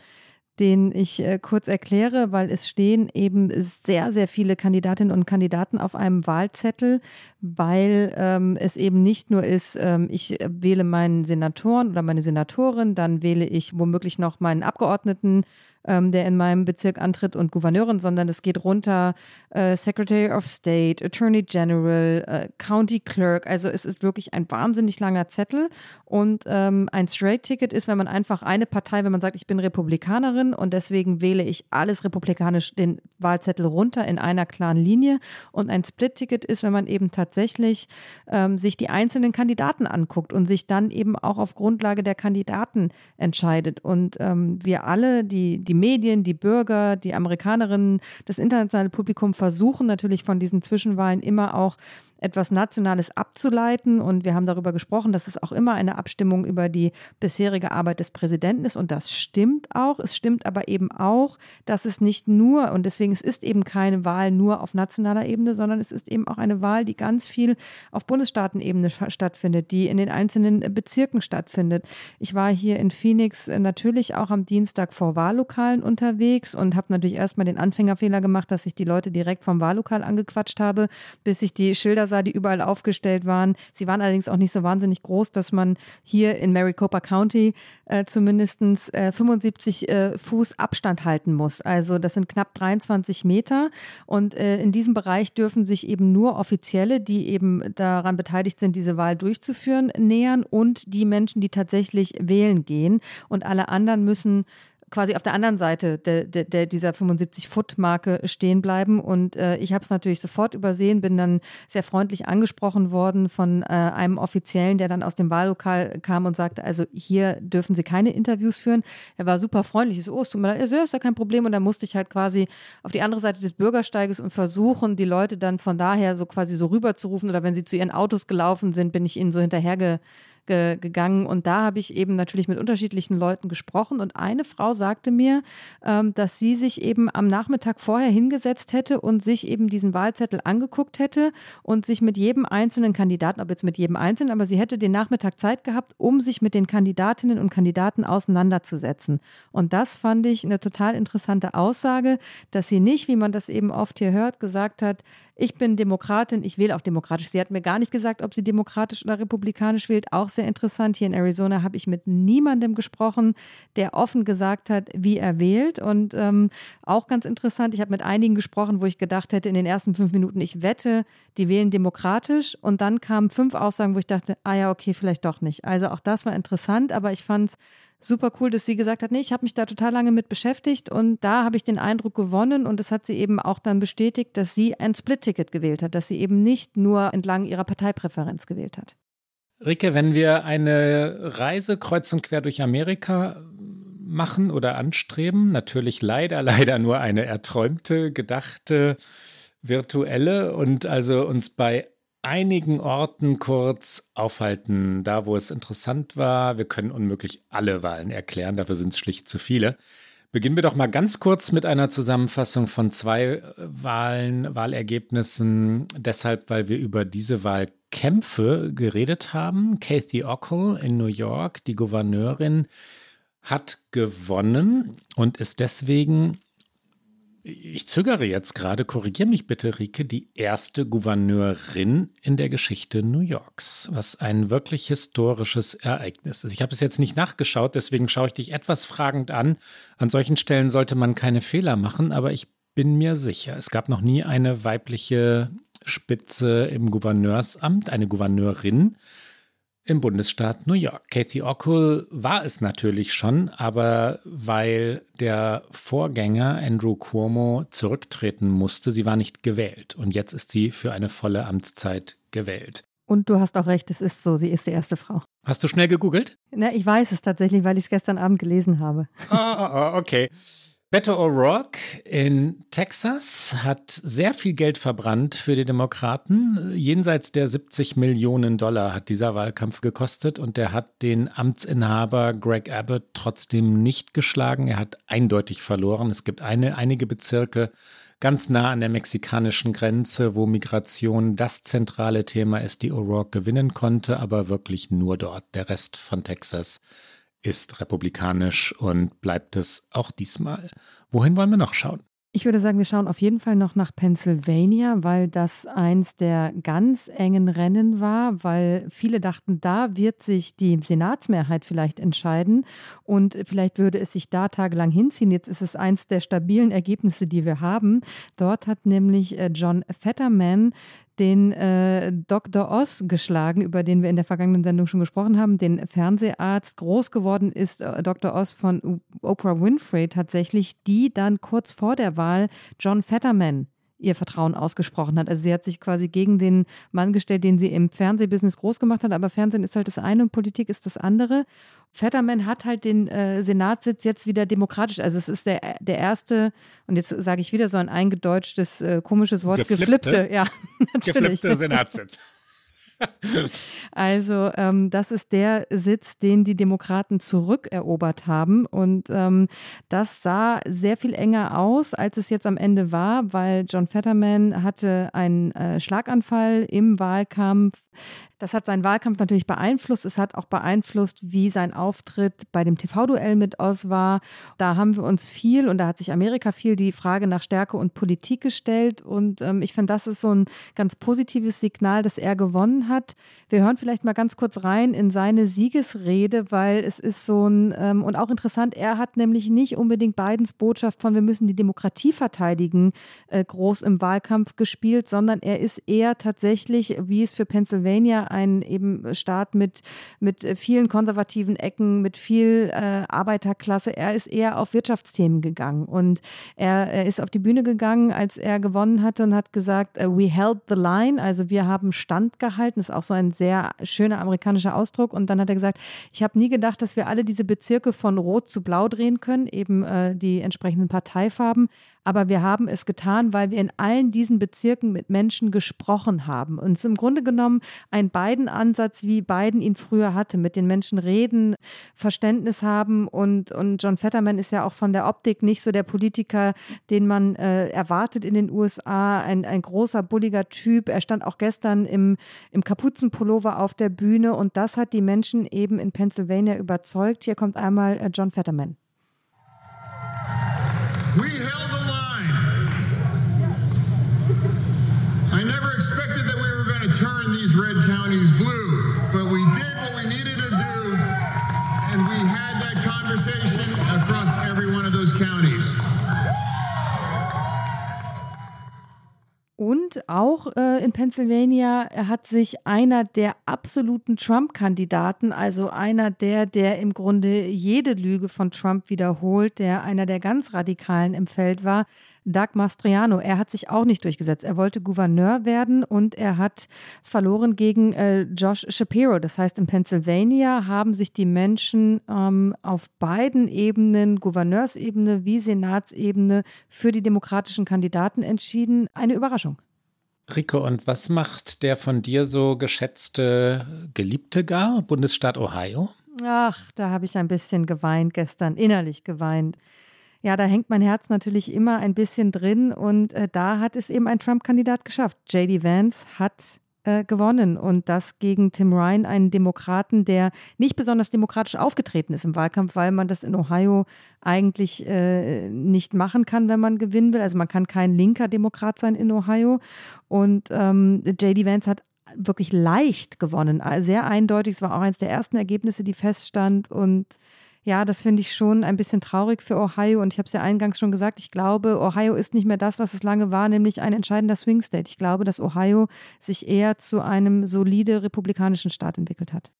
den ich äh, kurz erkläre, weil es stehen eben sehr, sehr viele Kandidatinnen und Kandidaten auf einem Wahlzettel, weil ähm, es eben nicht nur ist, ähm, ich wähle meinen Senatoren oder meine Senatorin, dann wähle ich womöglich noch meinen Abgeordneten ähm, der in meinem Bezirk antritt und Gouverneurin, sondern es geht runter äh, Secretary of State, Attorney General, äh, County Clerk. Also es ist wirklich ein wahnsinnig langer Zettel und ähm, ein Straight-Ticket ist, wenn man einfach eine Partei, wenn man sagt, ich bin Republikanerin und deswegen wähle ich alles republikanisch den Wahlzettel runter in einer klaren Linie und ein Split-Ticket ist, wenn man eben tatsächlich ähm, sich die einzelnen Kandidaten anguckt und sich dann eben auch auf Grundlage der Kandidaten entscheidet. Und ähm, wir alle, die, die Medien, die Bürger, die Amerikanerinnen, das internationale Publikum versuchen natürlich von diesen Zwischenwahlen immer auch etwas Nationales abzuleiten. Und wir haben darüber gesprochen, dass es auch immer eine Abstimmung über die bisherige Arbeit des Präsidenten ist. Und das stimmt auch. Es stimmt aber eben auch, dass es nicht nur, und deswegen es ist eben keine Wahl nur auf nationaler Ebene, sondern es ist eben auch eine Wahl, die ganz viel auf Bundesstaatenebene stattfindet, die in den einzelnen Bezirken stattfindet. Ich war hier in Phoenix natürlich auch am Dienstag vor Wahllokalen unterwegs und habe natürlich erstmal den Anfängerfehler gemacht, dass ich die Leute direkt vom Wahllokal angequatscht habe, bis ich die Schilder sah, die überall aufgestellt waren. Sie waren allerdings auch nicht so wahnsinnig groß, dass man hier in Maricopa County äh, zumindest äh, 75 äh, Fuß Abstand halten muss. Also das sind knapp 23 Meter. Und äh, in diesem Bereich dürfen sich eben nur Offizielle, die eben daran beteiligt sind, diese Wahl durchzuführen, nähern und die Menschen, die tatsächlich wählen gehen. Und alle anderen müssen quasi auf der anderen Seite de, de, de dieser 75-Foot-Marke stehen bleiben. Und äh, ich habe es natürlich sofort übersehen, bin dann sehr freundlich angesprochen worden von äh, einem Offiziellen, der dann aus dem Wahllokal kam und sagte, also hier dürfen Sie keine Interviews führen. Er war super freundlich. Ich so, oh, es tut mir leid. Ja, ist ja kein Problem. Und dann musste ich halt quasi auf die andere Seite des Bürgersteiges und versuchen, die Leute dann von daher so quasi so rüber zu rufen. Oder wenn sie zu ihren Autos gelaufen sind, bin ich ihnen so hinterherge ge gegangen. Und da habe ich eben natürlich mit unterschiedlichen Leuten gesprochen. Und eine Frau sagte mir, ähm, dass sie sich eben am Nachmittag vorher hingesetzt hätte und sich eben diesen Wahlzettel angeguckt hätte und sich mit jedem einzelnen Kandidaten, ob jetzt mit jedem einzelnen, aber sie hätte den Nachmittag Zeit gehabt, um sich mit den Kandidatinnen und Kandidaten auseinanderzusetzen. Und das fand ich eine total interessante Aussage, dass sie nicht, wie man das eben oft hier hört, gesagt hat, ich bin Demokratin, ich wähle auch demokratisch. Sie hat mir gar nicht gesagt, ob sie demokratisch oder republikanisch wählt. Auch sehr interessant. Hier in Arizona habe ich mit niemandem gesprochen, der offen gesagt hat, wie er wählt. Und ähm, auch ganz interessant, ich habe mit einigen gesprochen, wo ich gedacht hätte, in den ersten fünf Minuten, ich wette, die wählen demokratisch. Und dann kamen fünf Aussagen, wo ich dachte, ah ja, okay, vielleicht doch nicht. Also auch das war interessant, aber ich fand es super cool, dass sie gesagt hat, nee, ich habe mich da total lange mit beschäftigt und da habe ich den Eindruck gewonnen und das hat sie eben auch dann bestätigt, dass sie ein Split-Ticket gewählt hat, dass sie eben nicht nur entlang ihrer Parteipräferenz gewählt hat. Rike, wenn wir eine Reise kreuz und quer durch Amerika machen oder anstreben, natürlich leider, <laughs> leider nur eine erträumte, gedachte, virtuelle und also uns bei einigen Orten kurz aufhalten, da wo es interessant war. Wir können unmöglich alle Wahlen erklären, dafür sind es schlicht zu viele. Beginnen wir doch mal ganz kurz mit einer Zusammenfassung von zwei Wahlen, Wahlergebnissen. Deshalb, weil wir über diese Wahlkämpfe geredet haben. Kathy Ockel in New York, die Gouverneurin, hat gewonnen und ist deswegen ich zögere jetzt gerade, korrigiere mich bitte, Rike, die erste Gouverneurin in der Geschichte New Yorks, was ein wirklich historisches Ereignis ist. Ich habe es jetzt nicht nachgeschaut, deswegen schaue ich dich etwas fragend an. An solchen Stellen sollte man keine Fehler machen, aber ich bin mir sicher, es gab noch nie eine weibliche Spitze im Gouverneursamt, eine Gouverneurin im Bundesstaat New York. Kathy Ockel war es natürlich schon, aber weil der Vorgänger Andrew Cuomo zurücktreten musste, sie war nicht gewählt. Und jetzt ist sie für eine volle Amtszeit gewählt. Und du hast auch recht, es ist so, sie ist die erste Frau. Hast du schnell gegoogelt? Na, ich weiß es tatsächlich, weil ich es gestern Abend gelesen habe. Ah, okay. Beto O'Rourke in Texas hat sehr viel Geld verbrannt für die Demokraten. Jenseits der 70 Millionen Dollar hat dieser Wahlkampf gekostet und der hat den Amtsinhaber Greg Abbott trotzdem nicht geschlagen. Er hat eindeutig verloren. Es gibt eine, einige Bezirke ganz nah an der mexikanischen Grenze, wo Migration das zentrale Thema ist, die O'Rourke gewinnen konnte, aber wirklich nur dort. Der Rest von Texas ist republikanisch und bleibt es auch diesmal. Wohin wollen wir noch schauen? Ich würde sagen, wir schauen auf jeden Fall noch nach Pennsylvania, weil das eins der ganz engen Rennen war, weil viele dachten, da wird sich die Senatsmehrheit vielleicht entscheiden und vielleicht würde es sich da tagelang hinziehen. Jetzt ist es eins der stabilen Ergebnisse, die wir haben. Dort hat nämlich äh, John Fetterman den äh, Dr. Oz geschlagen, über den wir in der vergangenen Sendung schon gesprochen haben, den Fernseharzt. Groß geworden ist äh, Dr. Oz von Oprah Winfrey tatsächlich, die dann kurz vor der Wahl John Fetterman ihr Vertrauen ausgesprochen hat. Also sie hat sich quasi gegen den Mann gestellt, den sie im Fernsehbusiness groß gemacht hat. Aber Fernsehen ist halt das eine und Politik ist das andere. Fetterman hat halt den äh, Senatssitz jetzt wieder demokratisch. Also es ist der, der erste, und jetzt sage ich wieder so ein eingedeutschtes, äh, komisches Wort, geflippte, geflippte ja, <laughs> natürlich. Geflippte Senatssitz. Also ähm, das ist der Sitz, den die Demokraten zurückerobert haben. Und ähm, das sah sehr viel enger aus, als es jetzt am Ende war, weil John Fetterman hatte einen äh, Schlaganfall im Wahlkampf. Das hat seinen Wahlkampf natürlich beeinflusst. Es hat auch beeinflusst, wie sein Auftritt bei dem TV-Duell mit Oz war. Da haben wir uns viel und da hat sich Amerika viel die Frage nach Stärke und Politik gestellt. Und ähm, ich finde, das ist so ein ganz positives Signal, dass er gewonnen hat. Wir hören vielleicht mal ganz kurz rein in seine Siegesrede, weil es ist so ein, ähm, und auch interessant, er hat nämlich nicht unbedingt Bidens Botschaft von wir müssen die Demokratie verteidigen äh, groß im Wahlkampf gespielt, sondern er ist eher tatsächlich, wie es für Pennsylvania ein eben Staat mit, mit vielen konservativen Ecken, mit viel äh, Arbeiterklasse. Er ist eher auf Wirtschaftsthemen gegangen und er, er, ist auf die Bühne gegangen, als er gewonnen hatte und hat gesagt, uh, we held the line, also wir haben Stand gehalten. Das ist auch so ein sehr schöner amerikanischer Ausdruck. Und dann hat er gesagt, ich habe nie gedacht, dass wir alle diese Bezirke von Rot zu Blau drehen können, eben äh, die entsprechenden Parteifarben. Aber wir haben es getan, weil wir in allen diesen Bezirken mit Menschen gesprochen haben. Und es ist im Grunde genommen ein Biden-Ansatz, wie Biden ihn früher hatte, mit den Menschen reden, Verständnis haben. Und, und John Fetterman ist ja auch von der Optik nicht so der Politiker, den man äh, erwartet in den USA. Ein, ein großer, bulliger Typ. Er stand auch gestern im, im Kapuzenpullover auf der Bühne. Und das hat die Menschen eben in Pennsylvania überzeugt. Hier kommt einmal äh, John Fetterman. We held Und auch äh, in Pennsylvania hat sich einer der absoluten Trump-Kandidaten, also einer der, der im Grunde jede Lüge von Trump wiederholt, der einer der ganz Radikalen im Feld war, Doug Mastriano. Er hat sich auch nicht durchgesetzt. Er wollte Gouverneur werden und er hat verloren gegen äh, Josh Shapiro. Das heißt, in Pennsylvania haben sich die Menschen ähm, auf beiden Ebenen, Gouverneursebene wie Senatsebene, für die demokratischen Kandidaten entschieden. Eine Überraschung. Rico, und was macht der von dir so geschätzte Geliebte gar, Bundesstaat Ohio? Ach, da habe ich ein bisschen geweint gestern, innerlich geweint ja, da hängt mein Herz natürlich immer ein bisschen drin und äh, da hat es eben ein Trump-Kandidat geschafft. JD Vance hat äh, gewonnen und das gegen Tim Ryan, einen Demokraten, der nicht besonders demokratisch aufgetreten ist im Wahlkampf, weil man das in Ohio eigentlich äh, nicht machen kann, wenn man gewinnen will. Also man kann kein linker Demokrat sein in Ohio und ähm, JD Vance hat wirklich leicht gewonnen, sehr eindeutig. Es war auch eines der ersten Ergebnisse, die feststand und ja, das finde ich schon ein bisschen traurig für Ohio. Und ich habe es ja eingangs schon gesagt, ich glaube, Ohio ist nicht mehr das, was es lange war, nämlich ein entscheidender Swing State. Ich glaube, dass Ohio sich eher zu einem solide republikanischen Staat entwickelt hat.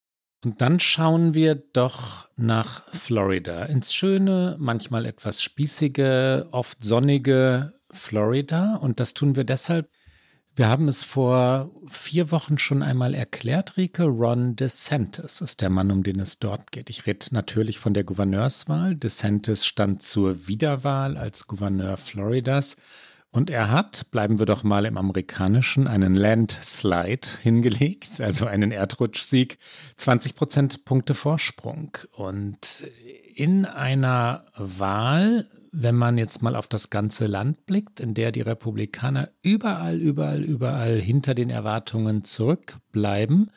Und dann schauen wir doch nach Florida, ins schöne, manchmal etwas spießige, oft sonnige Florida. Und das tun wir deshalb, wir haben es vor vier Wochen schon einmal erklärt, Rike. Ron DeSantis ist der Mann, um den es dort geht. Ich rede natürlich von der Gouverneurswahl. DeSantis stand zur Wiederwahl als Gouverneur Floridas. Und er hat, bleiben wir doch mal im Amerikanischen, einen Landslide hingelegt, also einen Erdrutschsieg, 20 Prozentpunkte Vorsprung. Und in einer Wahl wenn man jetzt mal auf das ganze Land blickt, in der die Republikaner überall, überall, überall hinter den Erwartungen zurückbleiben,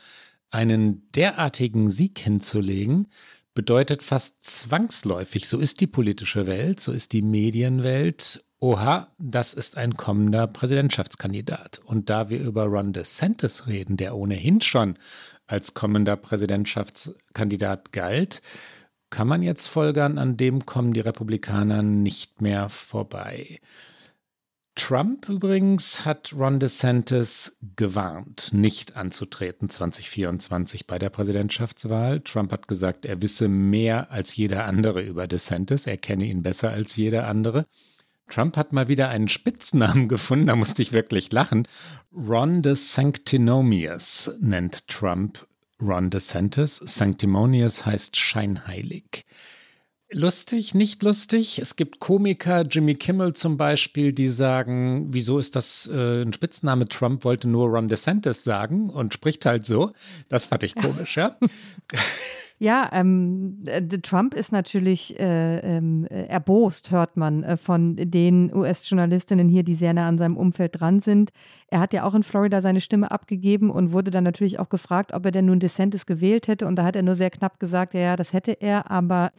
einen derartigen Sieg hinzulegen, bedeutet fast zwangsläufig, so ist die politische Welt, so ist die Medienwelt Oha, das ist ein kommender Präsidentschaftskandidat. Und da wir über Ron DeSantis reden, der ohnehin schon als kommender Präsidentschaftskandidat galt, kann man jetzt folgern, an dem kommen die Republikaner nicht mehr vorbei. Trump übrigens hat Ron DeSantis gewarnt, nicht anzutreten 2024 bei der Präsidentschaftswahl. Trump hat gesagt, er wisse mehr als jeder andere über DeSantis, er kenne ihn besser als jeder andere. Trump hat mal wieder einen Spitznamen <laughs> gefunden, da musste ich wirklich lachen. Ron DeSanctimonious nennt Trump Ron DeSantis. Sanctimonious heißt scheinheilig. Lustig, nicht lustig. Es gibt Komiker, Jimmy Kimmel zum Beispiel, die sagen, wieso ist das äh, ein Spitzname? Trump wollte nur Ron DeSantis sagen und spricht halt so. Das fand ich komisch, ja. <laughs> Ja, ähm, äh, Trump ist natürlich äh, ähm, erbost, hört man äh, von den US-Journalistinnen hier, die sehr nah an seinem Umfeld dran sind. Er hat ja auch in Florida seine Stimme abgegeben und wurde dann natürlich auch gefragt, ob er denn nun DeSantis gewählt hätte. Und da hat er nur sehr knapp gesagt, ja, ja, das hätte er, aber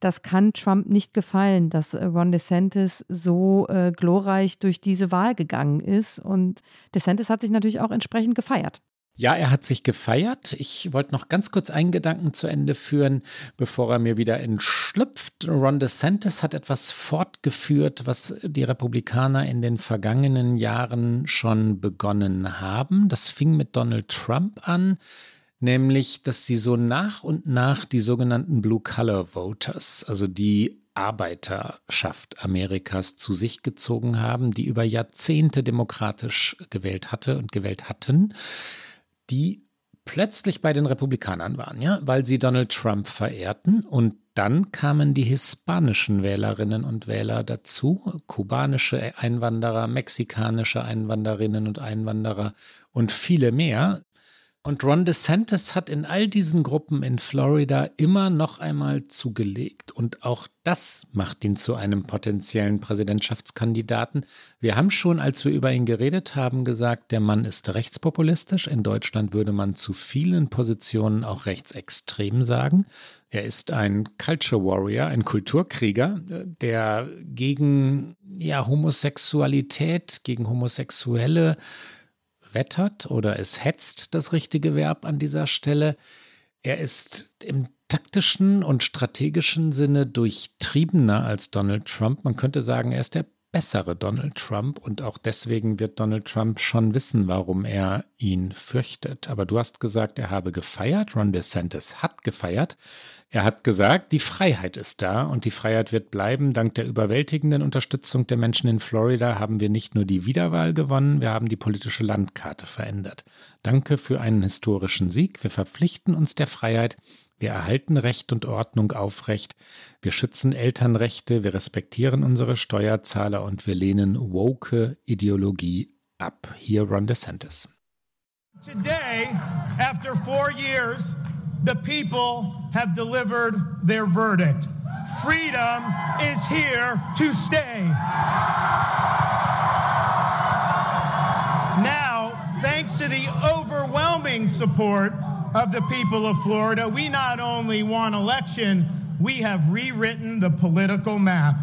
das kann Trump nicht gefallen, dass äh, Ron DeSantis so äh, glorreich durch diese Wahl gegangen ist. Und DeSantis hat sich natürlich auch entsprechend gefeiert. Ja, er hat sich gefeiert. Ich wollte noch ganz kurz einen Gedanken zu Ende führen, bevor er mir wieder entschlüpft. Ron DeSantis hat etwas fortgeführt, was die Republikaner in den vergangenen Jahren schon begonnen haben. Das fing mit Donald Trump an, nämlich, dass sie so nach und nach die sogenannten Blue-Collar Voters, also die Arbeiterschaft Amerikas zu sich gezogen haben, die über Jahrzehnte demokratisch gewählt hatte und gewählt hatten die plötzlich bei den Republikanern waren, ja, weil sie Donald Trump verehrten. Und dann kamen die hispanischen Wählerinnen und Wähler dazu, kubanische Einwanderer, mexikanische Einwanderinnen und Einwanderer und viele mehr, und Ron DeSantis hat in all diesen Gruppen in Florida immer noch einmal zugelegt. Und auch das macht ihn zu einem potenziellen Präsidentschaftskandidaten. Wir haben schon, als wir über ihn geredet haben, gesagt, der Mann ist rechtspopulistisch. In Deutschland würde man zu vielen Positionen auch rechtsextrem sagen. Er ist ein Culture Warrior, ein Kulturkrieger, der gegen ja, Homosexualität, gegen Homosexuelle wettert oder es hetzt, das richtige Verb an dieser Stelle. Er ist im taktischen und strategischen Sinne durchtriebener als Donald Trump. Man könnte sagen, er ist der bessere Donald Trump und auch deswegen wird Donald Trump schon wissen, warum er ihn fürchtet. Aber du hast gesagt, er habe gefeiert. Ron DeSantis hat gefeiert. Er hat gesagt, die Freiheit ist da und die Freiheit wird bleiben. Dank der überwältigenden Unterstützung der Menschen in Florida haben wir nicht nur die Wiederwahl gewonnen, wir haben die politische Landkarte verändert. Danke für einen historischen Sieg. Wir verpflichten uns der Freiheit. Wir erhalten Recht und Ordnung aufrecht. Wir schützen Elternrechte. Wir respektieren unsere Steuerzahler und wir lehnen woke Ideologie ab. Hier Ron DeSantis. Today, after four years, the people have delivered their verdict. Freedom is here to stay. Now, thanks to the overwhelming support of the people of Florida, we not only won election, we have rewritten the political map.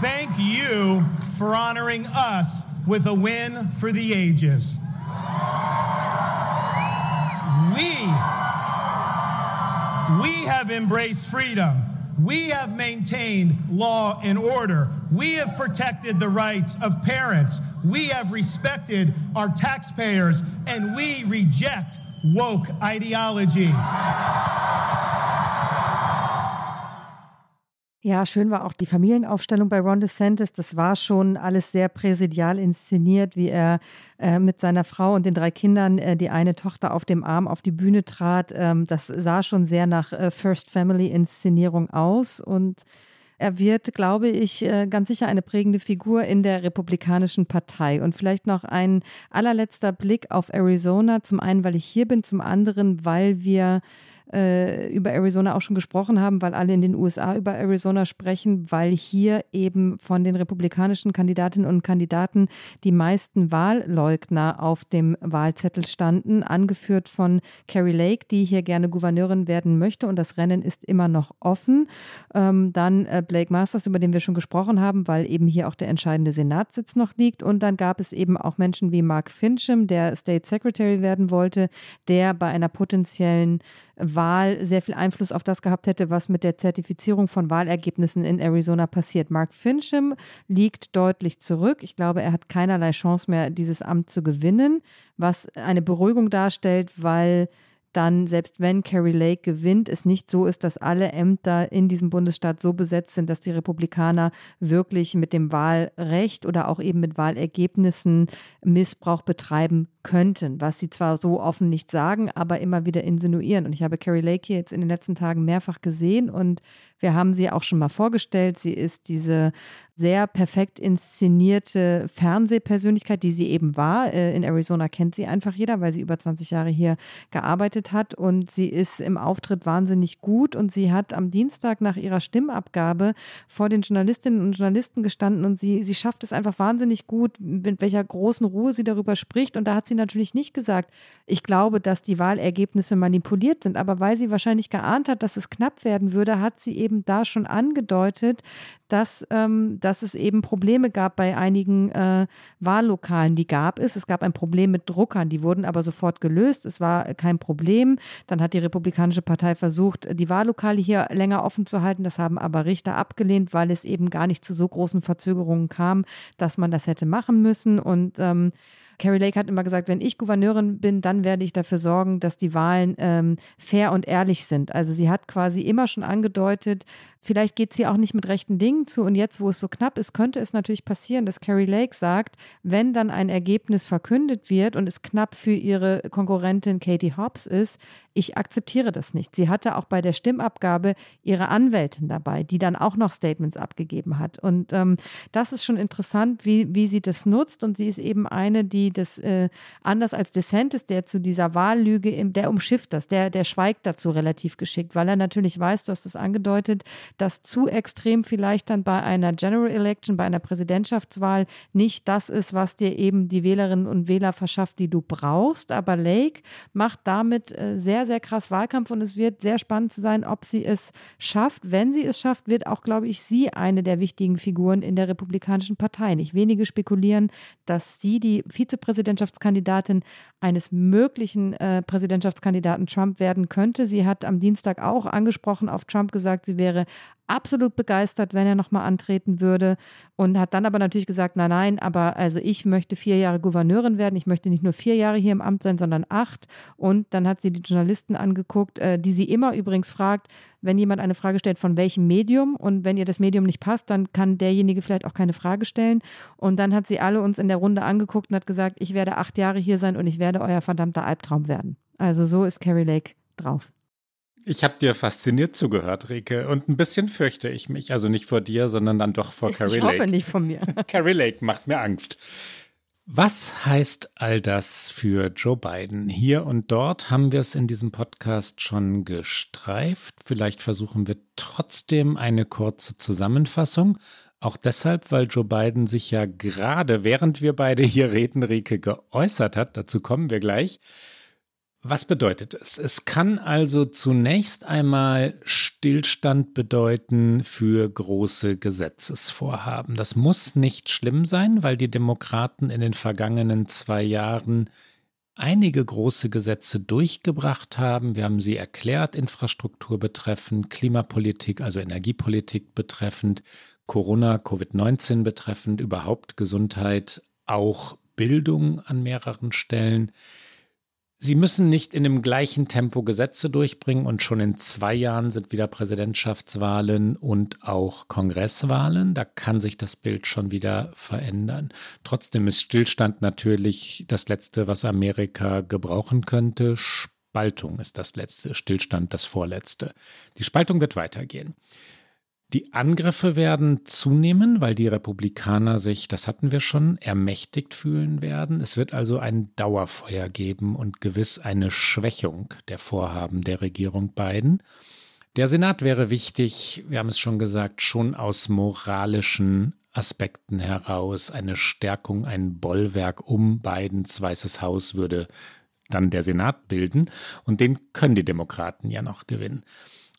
Thank you for honoring us with a win for the ages. We, we have embraced freedom. We have maintained law and order. We have protected the rights of parents. We have respected our taxpayers, and we reject woke ideology. Ja, schön war auch die Familienaufstellung bei Ron DeSantis. Das war schon alles sehr präsidial inszeniert, wie er äh, mit seiner Frau und den drei Kindern äh, die eine Tochter auf dem Arm auf die Bühne trat. Ähm, das sah schon sehr nach äh, First Family Inszenierung aus und er wird, glaube ich, äh, ganz sicher eine prägende Figur in der Republikanischen Partei. Und vielleicht noch ein allerletzter Blick auf Arizona. Zum einen, weil ich hier bin, zum anderen, weil wir äh, über Arizona auch schon gesprochen haben, weil alle in den USA über Arizona sprechen, weil hier eben von den republikanischen Kandidatinnen und Kandidaten die meisten Wahlleugner auf dem Wahlzettel standen, angeführt von Carrie Lake, die hier gerne Gouverneurin werden möchte und das Rennen ist immer noch offen. Ähm, dann äh, Blake Masters, über den wir schon gesprochen haben, weil eben hier auch der entscheidende Senatssitz noch liegt und dann gab es eben auch Menschen wie Mark Fincham, der State Secretary werden wollte, der bei einer potenziellen Wahl sehr viel Einfluss auf das gehabt hätte, was mit der Zertifizierung von Wahlergebnissen in Arizona passiert. Mark Fincham liegt deutlich zurück. Ich glaube, er hat keinerlei Chance mehr, dieses Amt zu gewinnen, was eine Beruhigung darstellt, weil dann, selbst wenn Carrie Lake gewinnt, es nicht so ist, dass alle Ämter in diesem Bundesstaat so besetzt sind, dass die Republikaner wirklich mit dem Wahlrecht oder auch eben mit Wahlergebnissen Missbrauch betreiben könnten, was sie zwar so offen nicht sagen, aber immer wieder insinuieren. Und ich habe Carrie Lake jetzt in den letzten Tagen mehrfach gesehen und wir haben sie auch schon mal vorgestellt. Sie ist diese sehr perfekt inszenierte Fernsehpersönlichkeit, die sie eben war. Äh, in Arizona kennt sie einfach jeder, weil sie über 20 Jahre hier gearbeitet hat und sie ist im Auftritt wahnsinnig gut und sie hat am Dienstag nach ihrer Stimmabgabe vor den Journalistinnen und Journalisten gestanden und sie, sie schafft es einfach wahnsinnig gut, mit welcher großen Ruhe sie darüber spricht und da hat sie natürlich nicht gesagt, ich glaube, dass die Wahlergebnisse manipuliert sind, aber weil sie wahrscheinlich geahnt hat, dass es knapp werden würde, hat sie eben da schon angedeutet, dass, ähm, dass es eben Probleme gab bei einigen äh, Wahllokalen. Die gab es. Es gab ein Problem mit Druckern, die wurden aber sofort gelöst. Es war kein Problem. Dann hat die Republikanische Partei versucht, die Wahllokale hier länger offen zu halten. Das haben aber Richter abgelehnt, weil es eben gar nicht zu so großen Verzögerungen kam, dass man das hätte machen müssen. Und ähm, Carrie Lake hat immer gesagt, wenn ich Gouverneurin bin, dann werde ich dafür sorgen, dass die Wahlen ähm, fair und ehrlich sind. Also sie hat quasi immer schon angedeutet, Vielleicht geht es hier auch nicht mit rechten Dingen zu. Und jetzt, wo es so knapp ist, könnte es natürlich passieren, dass Carrie Lake sagt, wenn dann ein Ergebnis verkündet wird und es knapp für ihre Konkurrentin Katie Hobbs ist, ich akzeptiere das nicht. Sie hatte auch bei der Stimmabgabe ihre Anwältin dabei, die dann auch noch Statements abgegeben hat. Und ähm, das ist schon interessant, wie, wie sie das nutzt. Und sie ist eben eine, die das äh, anders als DeSantis, der zu dieser Wahllüge, der umschifft das, der, der schweigt dazu relativ geschickt, weil er natürlich weiß, du hast es angedeutet, dass zu extrem vielleicht dann bei einer General Election, bei einer Präsidentschaftswahl nicht das ist, was dir eben die Wählerinnen und Wähler verschafft, die du brauchst. Aber Lake macht damit äh, sehr, sehr krass Wahlkampf und es wird sehr spannend zu sein, ob sie es schafft. Wenn sie es schafft, wird auch, glaube ich, sie eine der wichtigen Figuren in der Republikanischen Partei. Nicht wenige spekulieren, dass sie die Vizepräsidentschaftskandidatin eines möglichen äh, Präsidentschaftskandidaten Trump werden könnte. Sie hat am Dienstag auch angesprochen auf Trump gesagt, sie wäre absolut begeistert, wenn er nochmal antreten würde und hat dann aber natürlich gesagt, nein, nein, aber also ich möchte vier Jahre Gouverneurin werden, ich möchte nicht nur vier Jahre hier im Amt sein, sondern acht. Und dann hat sie die Journalisten angeguckt, äh, die sie immer übrigens fragt, wenn jemand eine Frage stellt, von welchem Medium und wenn ihr das Medium nicht passt, dann kann derjenige vielleicht auch keine Frage stellen. Und dann hat sie alle uns in der Runde angeguckt und hat gesagt, ich werde acht Jahre hier sein und ich werde euer verdammter Albtraum werden. Also so ist Carrie Lake drauf. Ich habe dir fasziniert zugehört, Rike, und ein bisschen fürchte ich mich. Also nicht vor dir, sondern dann doch vor Carrie Lake. Ich hoffe nicht von mir. <laughs> Carrie Lake macht mir Angst. Was heißt all das für Joe Biden? Hier und dort haben wir es in diesem Podcast schon gestreift. Vielleicht versuchen wir trotzdem eine kurze Zusammenfassung. Auch deshalb, weil Joe Biden sich ja gerade, während wir beide hier reden, Rike, geäußert hat. Dazu kommen wir gleich. Was bedeutet es? Es kann also zunächst einmal Stillstand bedeuten für große Gesetzesvorhaben. Das muss nicht schlimm sein, weil die Demokraten in den vergangenen zwei Jahren einige große Gesetze durchgebracht haben. Wir haben sie erklärt, Infrastruktur betreffend, Klimapolitik, also Energiepolitik betreffend, Corona, Covid-19 betreffend, überhaupt Gesundheit, auch Bildung an mehreren Stellen. Sie müssen nicht in dem gleichen Tempo Gesetze durchbringen und schon in zwei Jahren sind wieder Präsidentschaftswahlen und auch Kongresswahlen. Da kann sich das Bild schon wieder verändern. Trotzdem ist Stillstand natürlich das Letzte, was Amerika gebrauchen könnte. Spaltung ist das Letzte, Stillstand das Vorletzte. Die Spaltung wird weitergehen. Die Angriffe werden zunehmen, weil die Republikaner sich, das hatten wir schon, ermächtigt fühlen werden. Es wird also ein Dauerfeuer geben und gewiss eine Schwächung der Vorhaben der Regierung Biden. Der Senat wäre wichtig, wir haben es schon gesagt, schon aus moralischen Aspekten heraus. Eine Stärkung, ein Bollwerk um Bidens Weißes Haus würde dann der Senat bilden. Und den können die Demokraten ja noch gewinnen.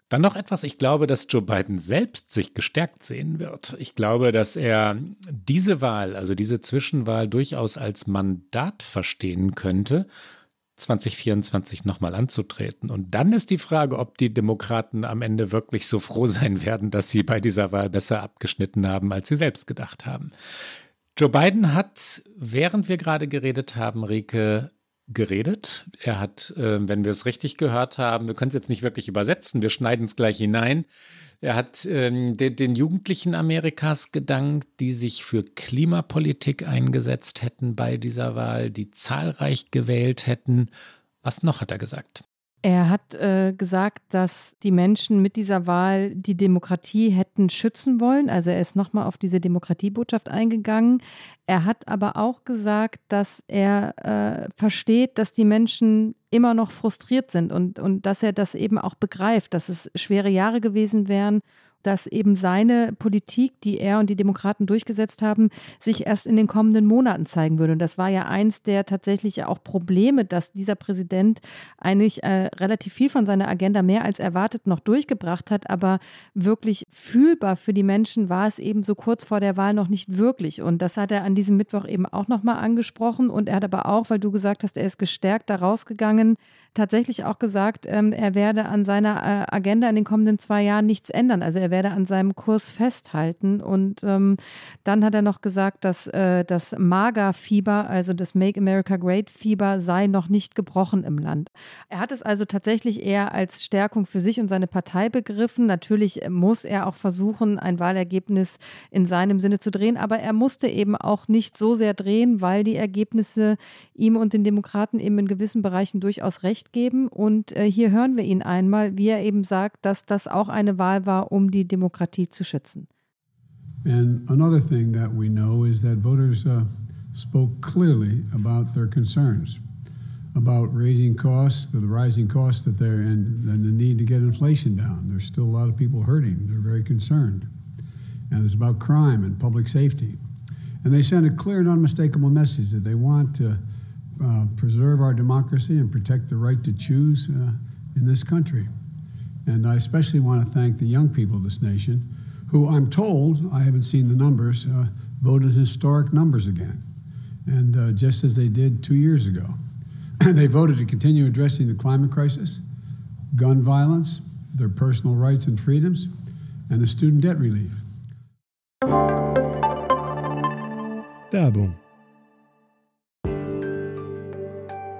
Dann noch etwas, ich glaube, dass Joe Biden selbst sich gestärkt sehen wird. Ich glaube, dass er diese Wahl, also diese Zwischenwahl durchaus als Mandat verstehen könnte, 2024 nochmal anzutreten. Und dann ist die Frage, ob die Demokraten am Ende wirklich so froh sein werden, dass sie bei dieser Wahl besser abgeschnitten haben, als sie selbst gedacht haben. Joe Biden hat, während wir gerade geredet haben, Rike, geredet. Er hat, äh, wenn wir es richtig gehört haben, wir können es jetzt nicht wirklich übersetzen, wir schneiden es gleich hinein. Er hat ähm, den, den, Jugendlichen Amerikas gedankt, die sich für Klimapolitik eingesetzt hätten bei dieser Wahl, die zahlreich gewählt hätten. Was noch hat er gesagt? Er hat äh, gesagt, dass die Menschen mit dieser Wahl die Demokratie hätten schützen wollen. Also er ist nochmal auf diese Demokratiebotschaft eingegangen. Er hat aber auch gesagt, dass er äh, versteht, dass die Menschen immer noch frustriert sind und, und dass er das eben auch begreift, dass es schwere Jahre gewesen wären dass eben seine Politik, die er und die Demokraten durchgesetzt haben, sich erst in den kommenden Monaten zeigen würde. Und das war ja eins der tatsächlich auch Probleme, dass dieser Präsident eigentlich äh, relativ viel von seiner Agenda mehr als erwartet noch durchgebracht hat, aber wirklich fühlbar für die Menschen war es eben so kurz vor der Wahl noch nicht wirklich. Und das hat er an diesem Mittwoch eben auch nochmal angesprochen. Und er hat aber auch, weil du gesagt hast, er ist gestärkt da rausgegangen, tatsächlich auch gesagt, ähm, er werde an seiner äh, Agenda in den kommenden zwei Jahren nichts ändern. Also er werde an seinem Kurs festhalten. Und ähm, dann hat er noch gesagt, dass äh, das MAGA-Fieber, also das Make America Great-Fieber, sei noch nicht gebrochen im Land. Er hat es also tatsächlich eher als Stärkung für sich und seine Partei begriffen. Natürlich muss er auch versuchen, ein Wahlergebnis in seinem Sinne zu drehen, aber er musste eben auch nicht so sehr drehen, weil die Ergebnisse ihm und den Demokraten eben in gewissen Bereichen durchaus recht Recht geben. Und äh, hier hören wir ihn einmal, wie er eben sagt, dass das auch eine Wahl war, um die Demokratie zu schützen. And another thing that we know is that voters uh, spoke clearly about their concerns about raising costs, the rising costs that they're and, and the need to get inflation down. There's still a lot of people hurting. They're very concerned. And it's about crime and public safety. And they sent a clear and unmistakable message that they want to uh, preserve our democracy and protect the right to choose uh, in this country. And I especially want to thank the young people of this nation who I'm told, I haven't seen the numbers, uh, voted historic numbers again. And uh, just as they did two years ago. And <clears throat> they voted to continue addressing the climate crisis, gun violence, their personal rights and freedoms, and the student debt relief. Werbung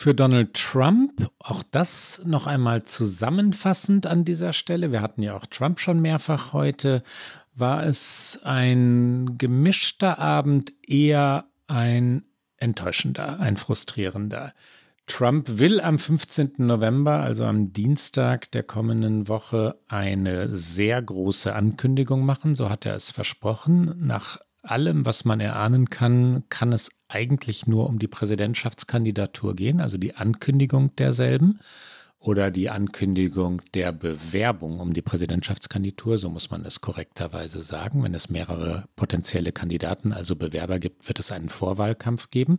für Donald Trump, auch das noch einmal zusammenfassend an dieser Stelle, wir hatten ja auch Trump schon mehrfach heute, war es ein gemischter Abend, eher ein enttäuschender, ein frustrierender. Trump will am 15. November, also am Dienstag der kommenden Woche, eine sehr große Ankündigung machen, so hat er es versprochen. Nach allem, was man erahnen kann, kann es eigentlich nur um die Präsidentschaftskandidatur gehen, also die Ankündigung derselben oder die Ankündigung der Bewerbung um die Präsidentschaftskandidatur, so muss man es korrekterweise sagen. Wenn es mehrere potenzielle Kandidaten, also Bewerber gibt, wird es einen Vorwahlkampf geben.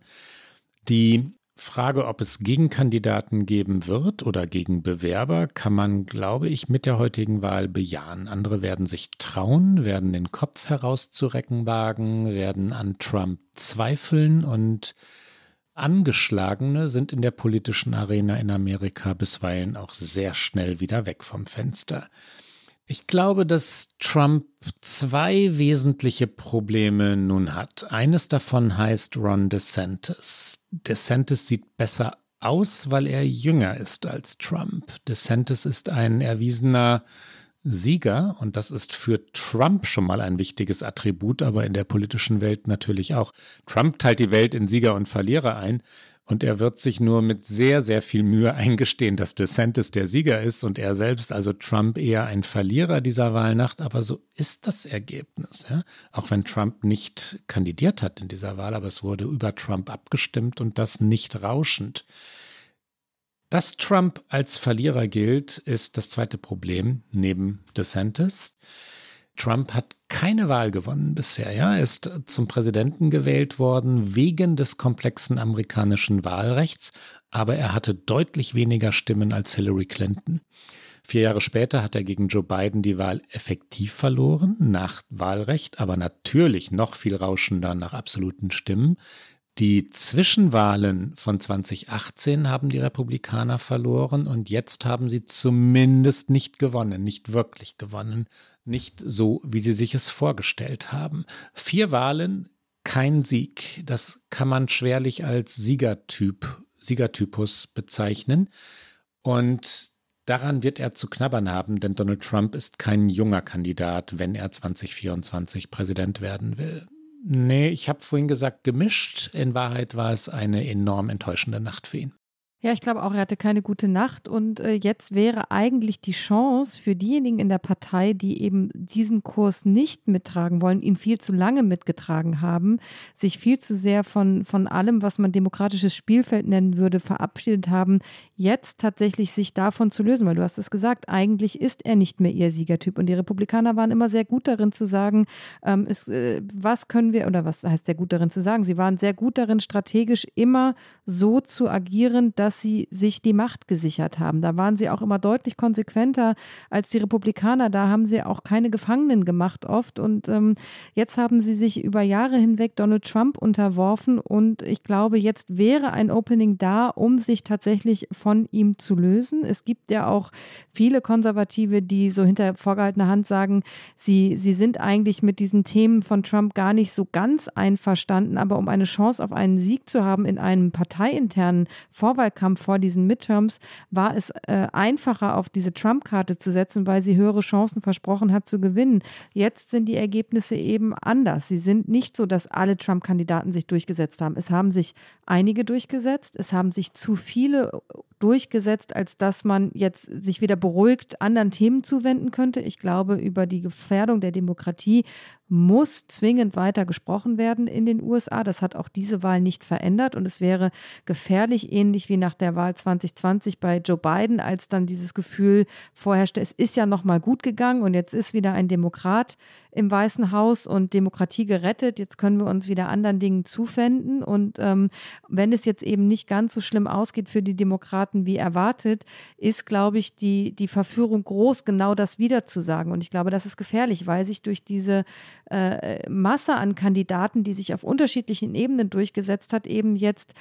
Die Frage, ob es Gegenkandidaten geben wird oder Gegenbewerber, kann man, glaube ich, mit der heutigen Wahl bejahen. Andere werden sich trauen, werden den Kopf herauszurecken wagen, werden an Trump zweifeln und Angeschlagene sind in der politischen Arena in Amerika bisweilen auch sehr schnell wieder weg vom Fenster. Ich glaube, dass Trump zwei wesentliche Probleme nun hat. Eines davon heißt Ron DeSantis. DeSantis sieht besser aus, weil er jünger ist als Trump. DeSantis ist ein erwiesener Sieger und das ist für Trump schon mal ein wichtiges Attribut, aber in der politischen Welt natürlich auch. Trump teilt die Welt in Sieger und Verlierer ein. Und er wird sich nur mit sehr, sehr viel Mühe eingestehen, dass DeSantis der Sieger ist und er selbst, also Trump, eher ein Verlierer dieser Wahlnacht. Aber so ist das Ergebnis. Ja? Auch wenn Trump nicht kandidiert hat in dieser Wahl, aber es wurde über Trump abgestimmt und das nicht rauschend. Dass Trump als Verlierer gilt, ist das zweite Problem neben DeSantis. Trump hat keine Wahl gewonnen bisher. Ja? Er ist zum Präsidenten gewählt worden wegen des komplexen amerikanischen Wahlrechts, aber er hatte deutlich weniger Stimmen als Hillary Clinton. Vier Jahre später hat er gegen Joe Biden die Wahl effektiv verloren, nach Wahlrecht, aber natürlich noch viel rauschender nach absoluten Stimmen. Die Zwischenwahlen von 2018 haben die Republikaner verloren und jetzt haben sie zumindest nicht gewonnen, nicht wirklich gewonnen, nicht so, wie sie sich es vorgestellt haben. Vier Wahlen, kein Sieg. Das kann man schwerlich als Siegertyp, Siegertypus bezeichnen. Und daran wird er zu knabbern haben, denn Donald Trump ist kein junger Kandidat, wenn er 2024 Präsident werden will. Nee, ich habe vorhin gesagt gemischt. In Wahrheit war es eine enorm enttäuschende Nacht für ihn. Ja, ich glaube auch, er hatte keine gute Nacht und äh, jetzt wäre eigentlich die Chance für diejenigen in der Partei, die eben diesen Kurs nicht mittragen wollen, ihn viel zu lange mitgetragen haben, sich viel zu sehr von, von allem, was man demokratisches Spielfeld nennen würde, verabschiedet haben, jetzt tatsächlich sich davon zu lösen, weil du hast es gesagt, eigentlich ist er nicht mehr ihr Siegertyp. Und die Republikaner waren immer sehr gut darin zu sagen, ähm, ist, äh, was können wir, oder was heißt sehr gut darin zu sagen, sie waren sehr gut darin, strategisch immer so zu agieren, dass dass sie sich die Macht gesichert haben. Da waren sie auch immer deutlich konsequenter als die Republikaner. Da haben sie auch keine Gefangenen gemacht oft. Und ähm, jetzt haben sie sich über Jahre hinweg Donald Trump unterworfen. Und ich glaube, jetzt wäre ein Opening da, um sich tatsächlich von ihm zu lösen. Es gibt ja auch viele Konservative, die so hinter vorgehaltener Hand sagen, sie, sie sind eigentlich mit diesen Themen von Trump gar nicht so ganz einverstanden. Aber um eine Chance auf einen Sieg zu haben in einem parteiinternen Vorwahlkampf, Wahlkampf vor diesen Midterms war es äh, einfacher, auf diese Trump-Karte zu setzen, weil sie höhere Chancen versprochen hat zu gewinnen. Jetzt sind die Ergebnisse eben anders. Sie sind nicht so, dass alle Trump-Kandidaten sich durchgesetzt haben. Es haben sich einige durchgesetzt. Es haben sich zu viele durchgesetzt, als dass man jetzt sich wieder beruhigt anderen Themen zuwenden könnte. Ich glaube, über die Gefährdung der Demokratie muss zwingend weiter gesprochen werden in den USA. Das hat auch diese Wahl nicht verändert und es wäre gefährlich, ähnlich wie nach der Wahl 2020 bei Joe Biden, als dann dieses Gefühl vorherrschte, es ist ja noch mal gut gegangen und jetzt ist wieder ein Demokrat im Weißen Haus und Demokratie gerettet. Jetzt können wir uns wieder anderen Dingen zuwenden. Und ähm, wenn es jetzt eben nicht ganz so schlimm ausgeht für die Demokraten wie erwartet, ist, glaube ich, die, die Verführung groß, genau das wieder zu sagen. Und ich glaube, das ist gefährlich, weil sich durch diese äh, Masse an Kandidaten, die sich auf unterschiedlichen Ebenen durchgesetzt hat, eben jetzt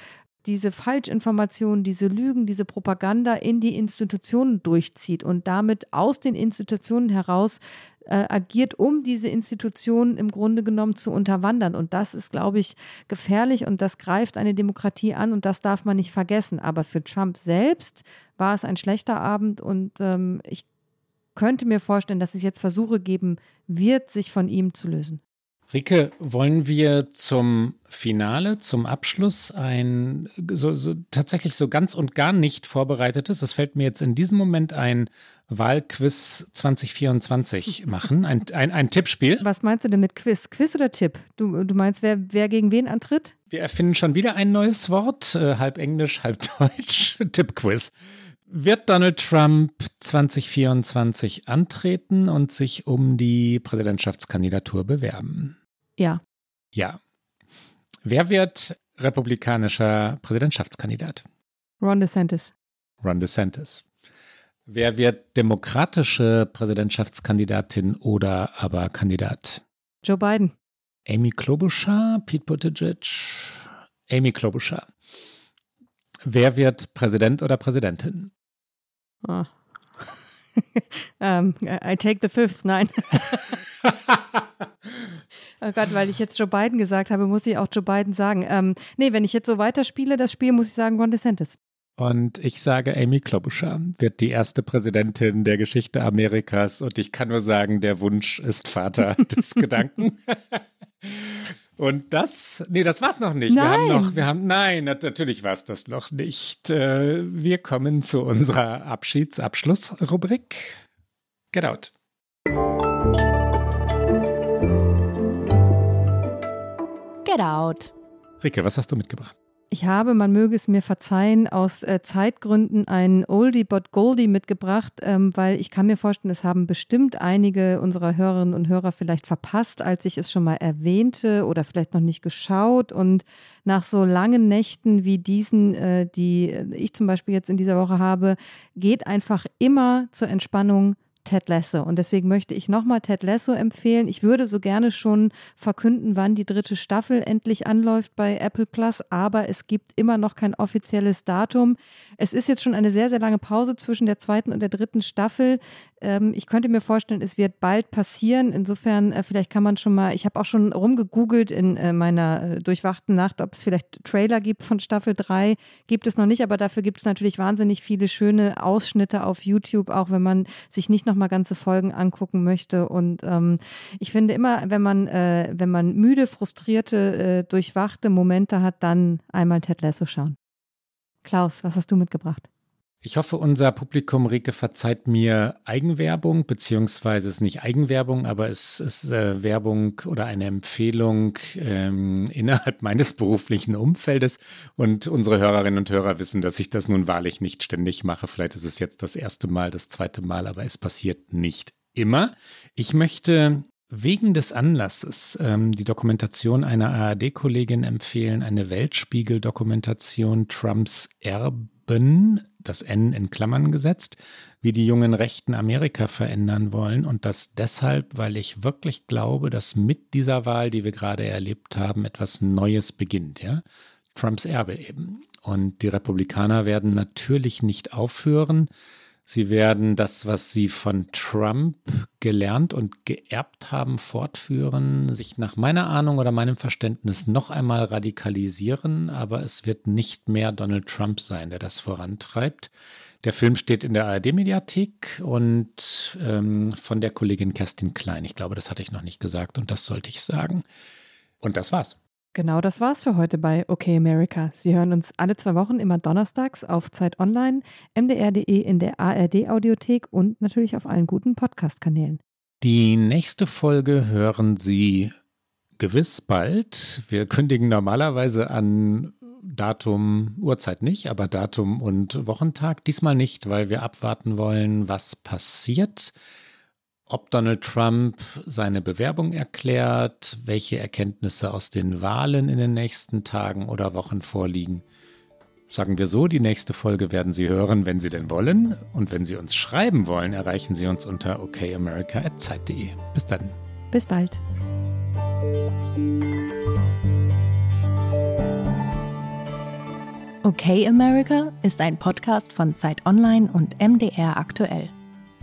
diese Falschinformationen, diese Lügen, diese Propaganda in die Institutionen durchzieht und damit aus den Institutionen heraus äh, agiert, um diese Institutionen im Grunde genommen zu unterwandern. Und das ist, glaube ich, gefährlich und das greift eine Demokratie an und das darf man nicht vergessen. Aber für Trump selbst war es ein schlechter Abend und ähm, ich könnte mir vorstellen, dass es jetzt Versuche geben wird, sich von ihm zu lösen. Rike, wollen wir zum Finale, zum Abschluss ein so, so, tatsächlich so ganz und gar nicht vorbereitetes, das fällt mir jetzt in diesem Moment ein, Wahlquiz 2024 <laughs> machen? Ein, ein, ein Tippspiel? Was meinst du denn mit Quiz? Quiz oder Tipp? Du, du meinst, wer, wer gegen wen antritt? Wir erfinden schon wieder ein neues Wort, äh, halb Englisch, halb Deutsch. <laughs> Tippquiz. Wird Donald Trump 2024 antreten und sich um die Präsidentschaftskandidatur bewerben? Ja. Ja. Wer wird republikanischer Präsidentschaftskandidat? Ron DeSantis. Ron DeSantis. Wer wird demokratische Präsidentschaftskandidatin oder aber Kandidat? Joe Biden. Amy Klobuchar, Pete Buttigieg, Amy Klobuchar. Wer wird Präsident oder Präsidentin? Oh. um, <laughs> I take the fifth, nein. <laughs> oh Gott, weil ich jetzt Joe Biden gesagt habe, muss ich auch Joe Biden sagen. Ähm, nee, wenn ich jetzt so weiterspiele, das Spiel, muss ich sagen Ron DeSantis. Und ich sage, Amy Klobuchar wird die erste Präsidentin der Geschichte Amerikas. Und ich kann nur sagen, der Wunsch ist Vater <laughs> des Gedanken. Und das, nee, das war's noch nicht. Nein. Wir haben noch, wir haben, nein, natürlich war es das noch nicht. Äh, wir kommen zu unserer Abschiedsabschlussrubrik. Get out. Get out. Rike, was hast du mitgebracht? Ich habe, man möge es mir verzeihen, aus äh, Zeitgründen ein Oldie but Goldie mitgebracht, ähm, weil ich kann mir vorstellen, es haben bestimmt einige unserer Hörerinnen und Hörer vielleicht verpasst, als ich es schon mal erwähnte oder vielleicht noch nicht geschaut. Und nach so langen Nächten wie diesen, äh, die ich zum Beispiel jetzt in dieser Woche habe, geht einfach immer zur Entspannung Ted Lasso. Und deswegen möchte ich nochmal Ted Lasso empfehlen. Ich würde so gerne schon verkünden, wann die dritte Staffel endlich anläuft bei Apple Plus, aber es gibt immer noch kein offizielles Datum. Es ist jetzt schon eine sehr, sehr lange Pause zwischen der zweiten und der dritten Staffel. Ähm, ich könnte mir vorstellen, es wird bald passieren. Insofern, äh, vielleicht kann man schon mal, ich habe auch schon rumgegoogelt in äh, meiner äh, durchwachten Nacht, ob es vielleicht Trailer gibt von Staffel 3. Gibt es noch nicht, aber dafür gibt es natürlich wahnsinnig viele schöne Ausschnitte auf YouTube, auch wenn man sich nicht noch mal ganze Folgen angucken möchte. Und ähm, ich finde immer, wenn man, äh, wenn man müde, frustrierte, äh, durchwachte Momente hat, dann einmal Ted Lasso schauen. Klaus, was hast du mitgebracht? Ich hoffe, unser Publikum, Rike, verzeiht mir Eigenwerbung, beziehungsweise es ist nicht Eigenwerbung, aber es ist äh, Werbung oder eine Empfehlung ähm, <laughs> innerhalb meines beruflichen Umfeldes. Und unsere Hörerinnen und Hörer wissen, dass ich das nun wahrlich nicht ständig mache. Vielleicht ist es jetzt das erste Mal, das zweite Mal, aber es passiert nicht immer. Ich möchte wegen des Anlasses ähm, die Dokumentation einer ARD-Kollegin empfehlen, eine Weltspiegel-Dokumentation Trumps Erbe das N in Klammern gesetzt, wie die jungen Rechten Amerika verändern wollen und das deshalb, weil ich wirklich glaube, dass mit dieser Wahl, die wir gerade erlebt haben, etwas Neues beginnt, ja? Trumps Erbe eben. Und die Republikaner werden natürlich nicht aufhören, Sie werden das, was Sie von Trump gelernt und geerbt haben, fortführen, sich nach meiner Ahnung oder meinem Verständnis noch einmal radikalisieren, aber es wird nicht mehr Donald Trump sein, der das vorantreibt. Der Film steht in der ARD-Mediathek und ähm, von der Kollegin Kerstin Klein. Ich glaube, das hatte ich noch nicht gesagt und das sollte ich sagen. Und das war's. Genau das war's für heute bei OK America. Sie hören uns alle zwei Wochen immer donnerstags auf Zeit Online, mdr.de in der ARD-Audiothek und natürlich auf allen guten Podcast-Kanälen. Die nächste Folge hören Sie gewiss bald. Wir kündigen normalerweise an Datum, Uhrzeit nicht, aber Datum und Wochentag. Diesmal nicht, weil wir abwarten wollen, was passiert ob Donald Trump seine Bewerbung erklärt, welche Erkenntnisse aus den Wahlen in den nächsten Tagen oder Wochen vorliegen. Sagen wir so, die nächste Folge werden Sie hören, wenn Sie denn wollen. Und wenn Sie uns schreiben wollen, erreichen Sie uns unter okamerica.zeit.de. Bis dann. Bis bald. Okay America ist ein Podcast von Zeit Online und MDR aktuell.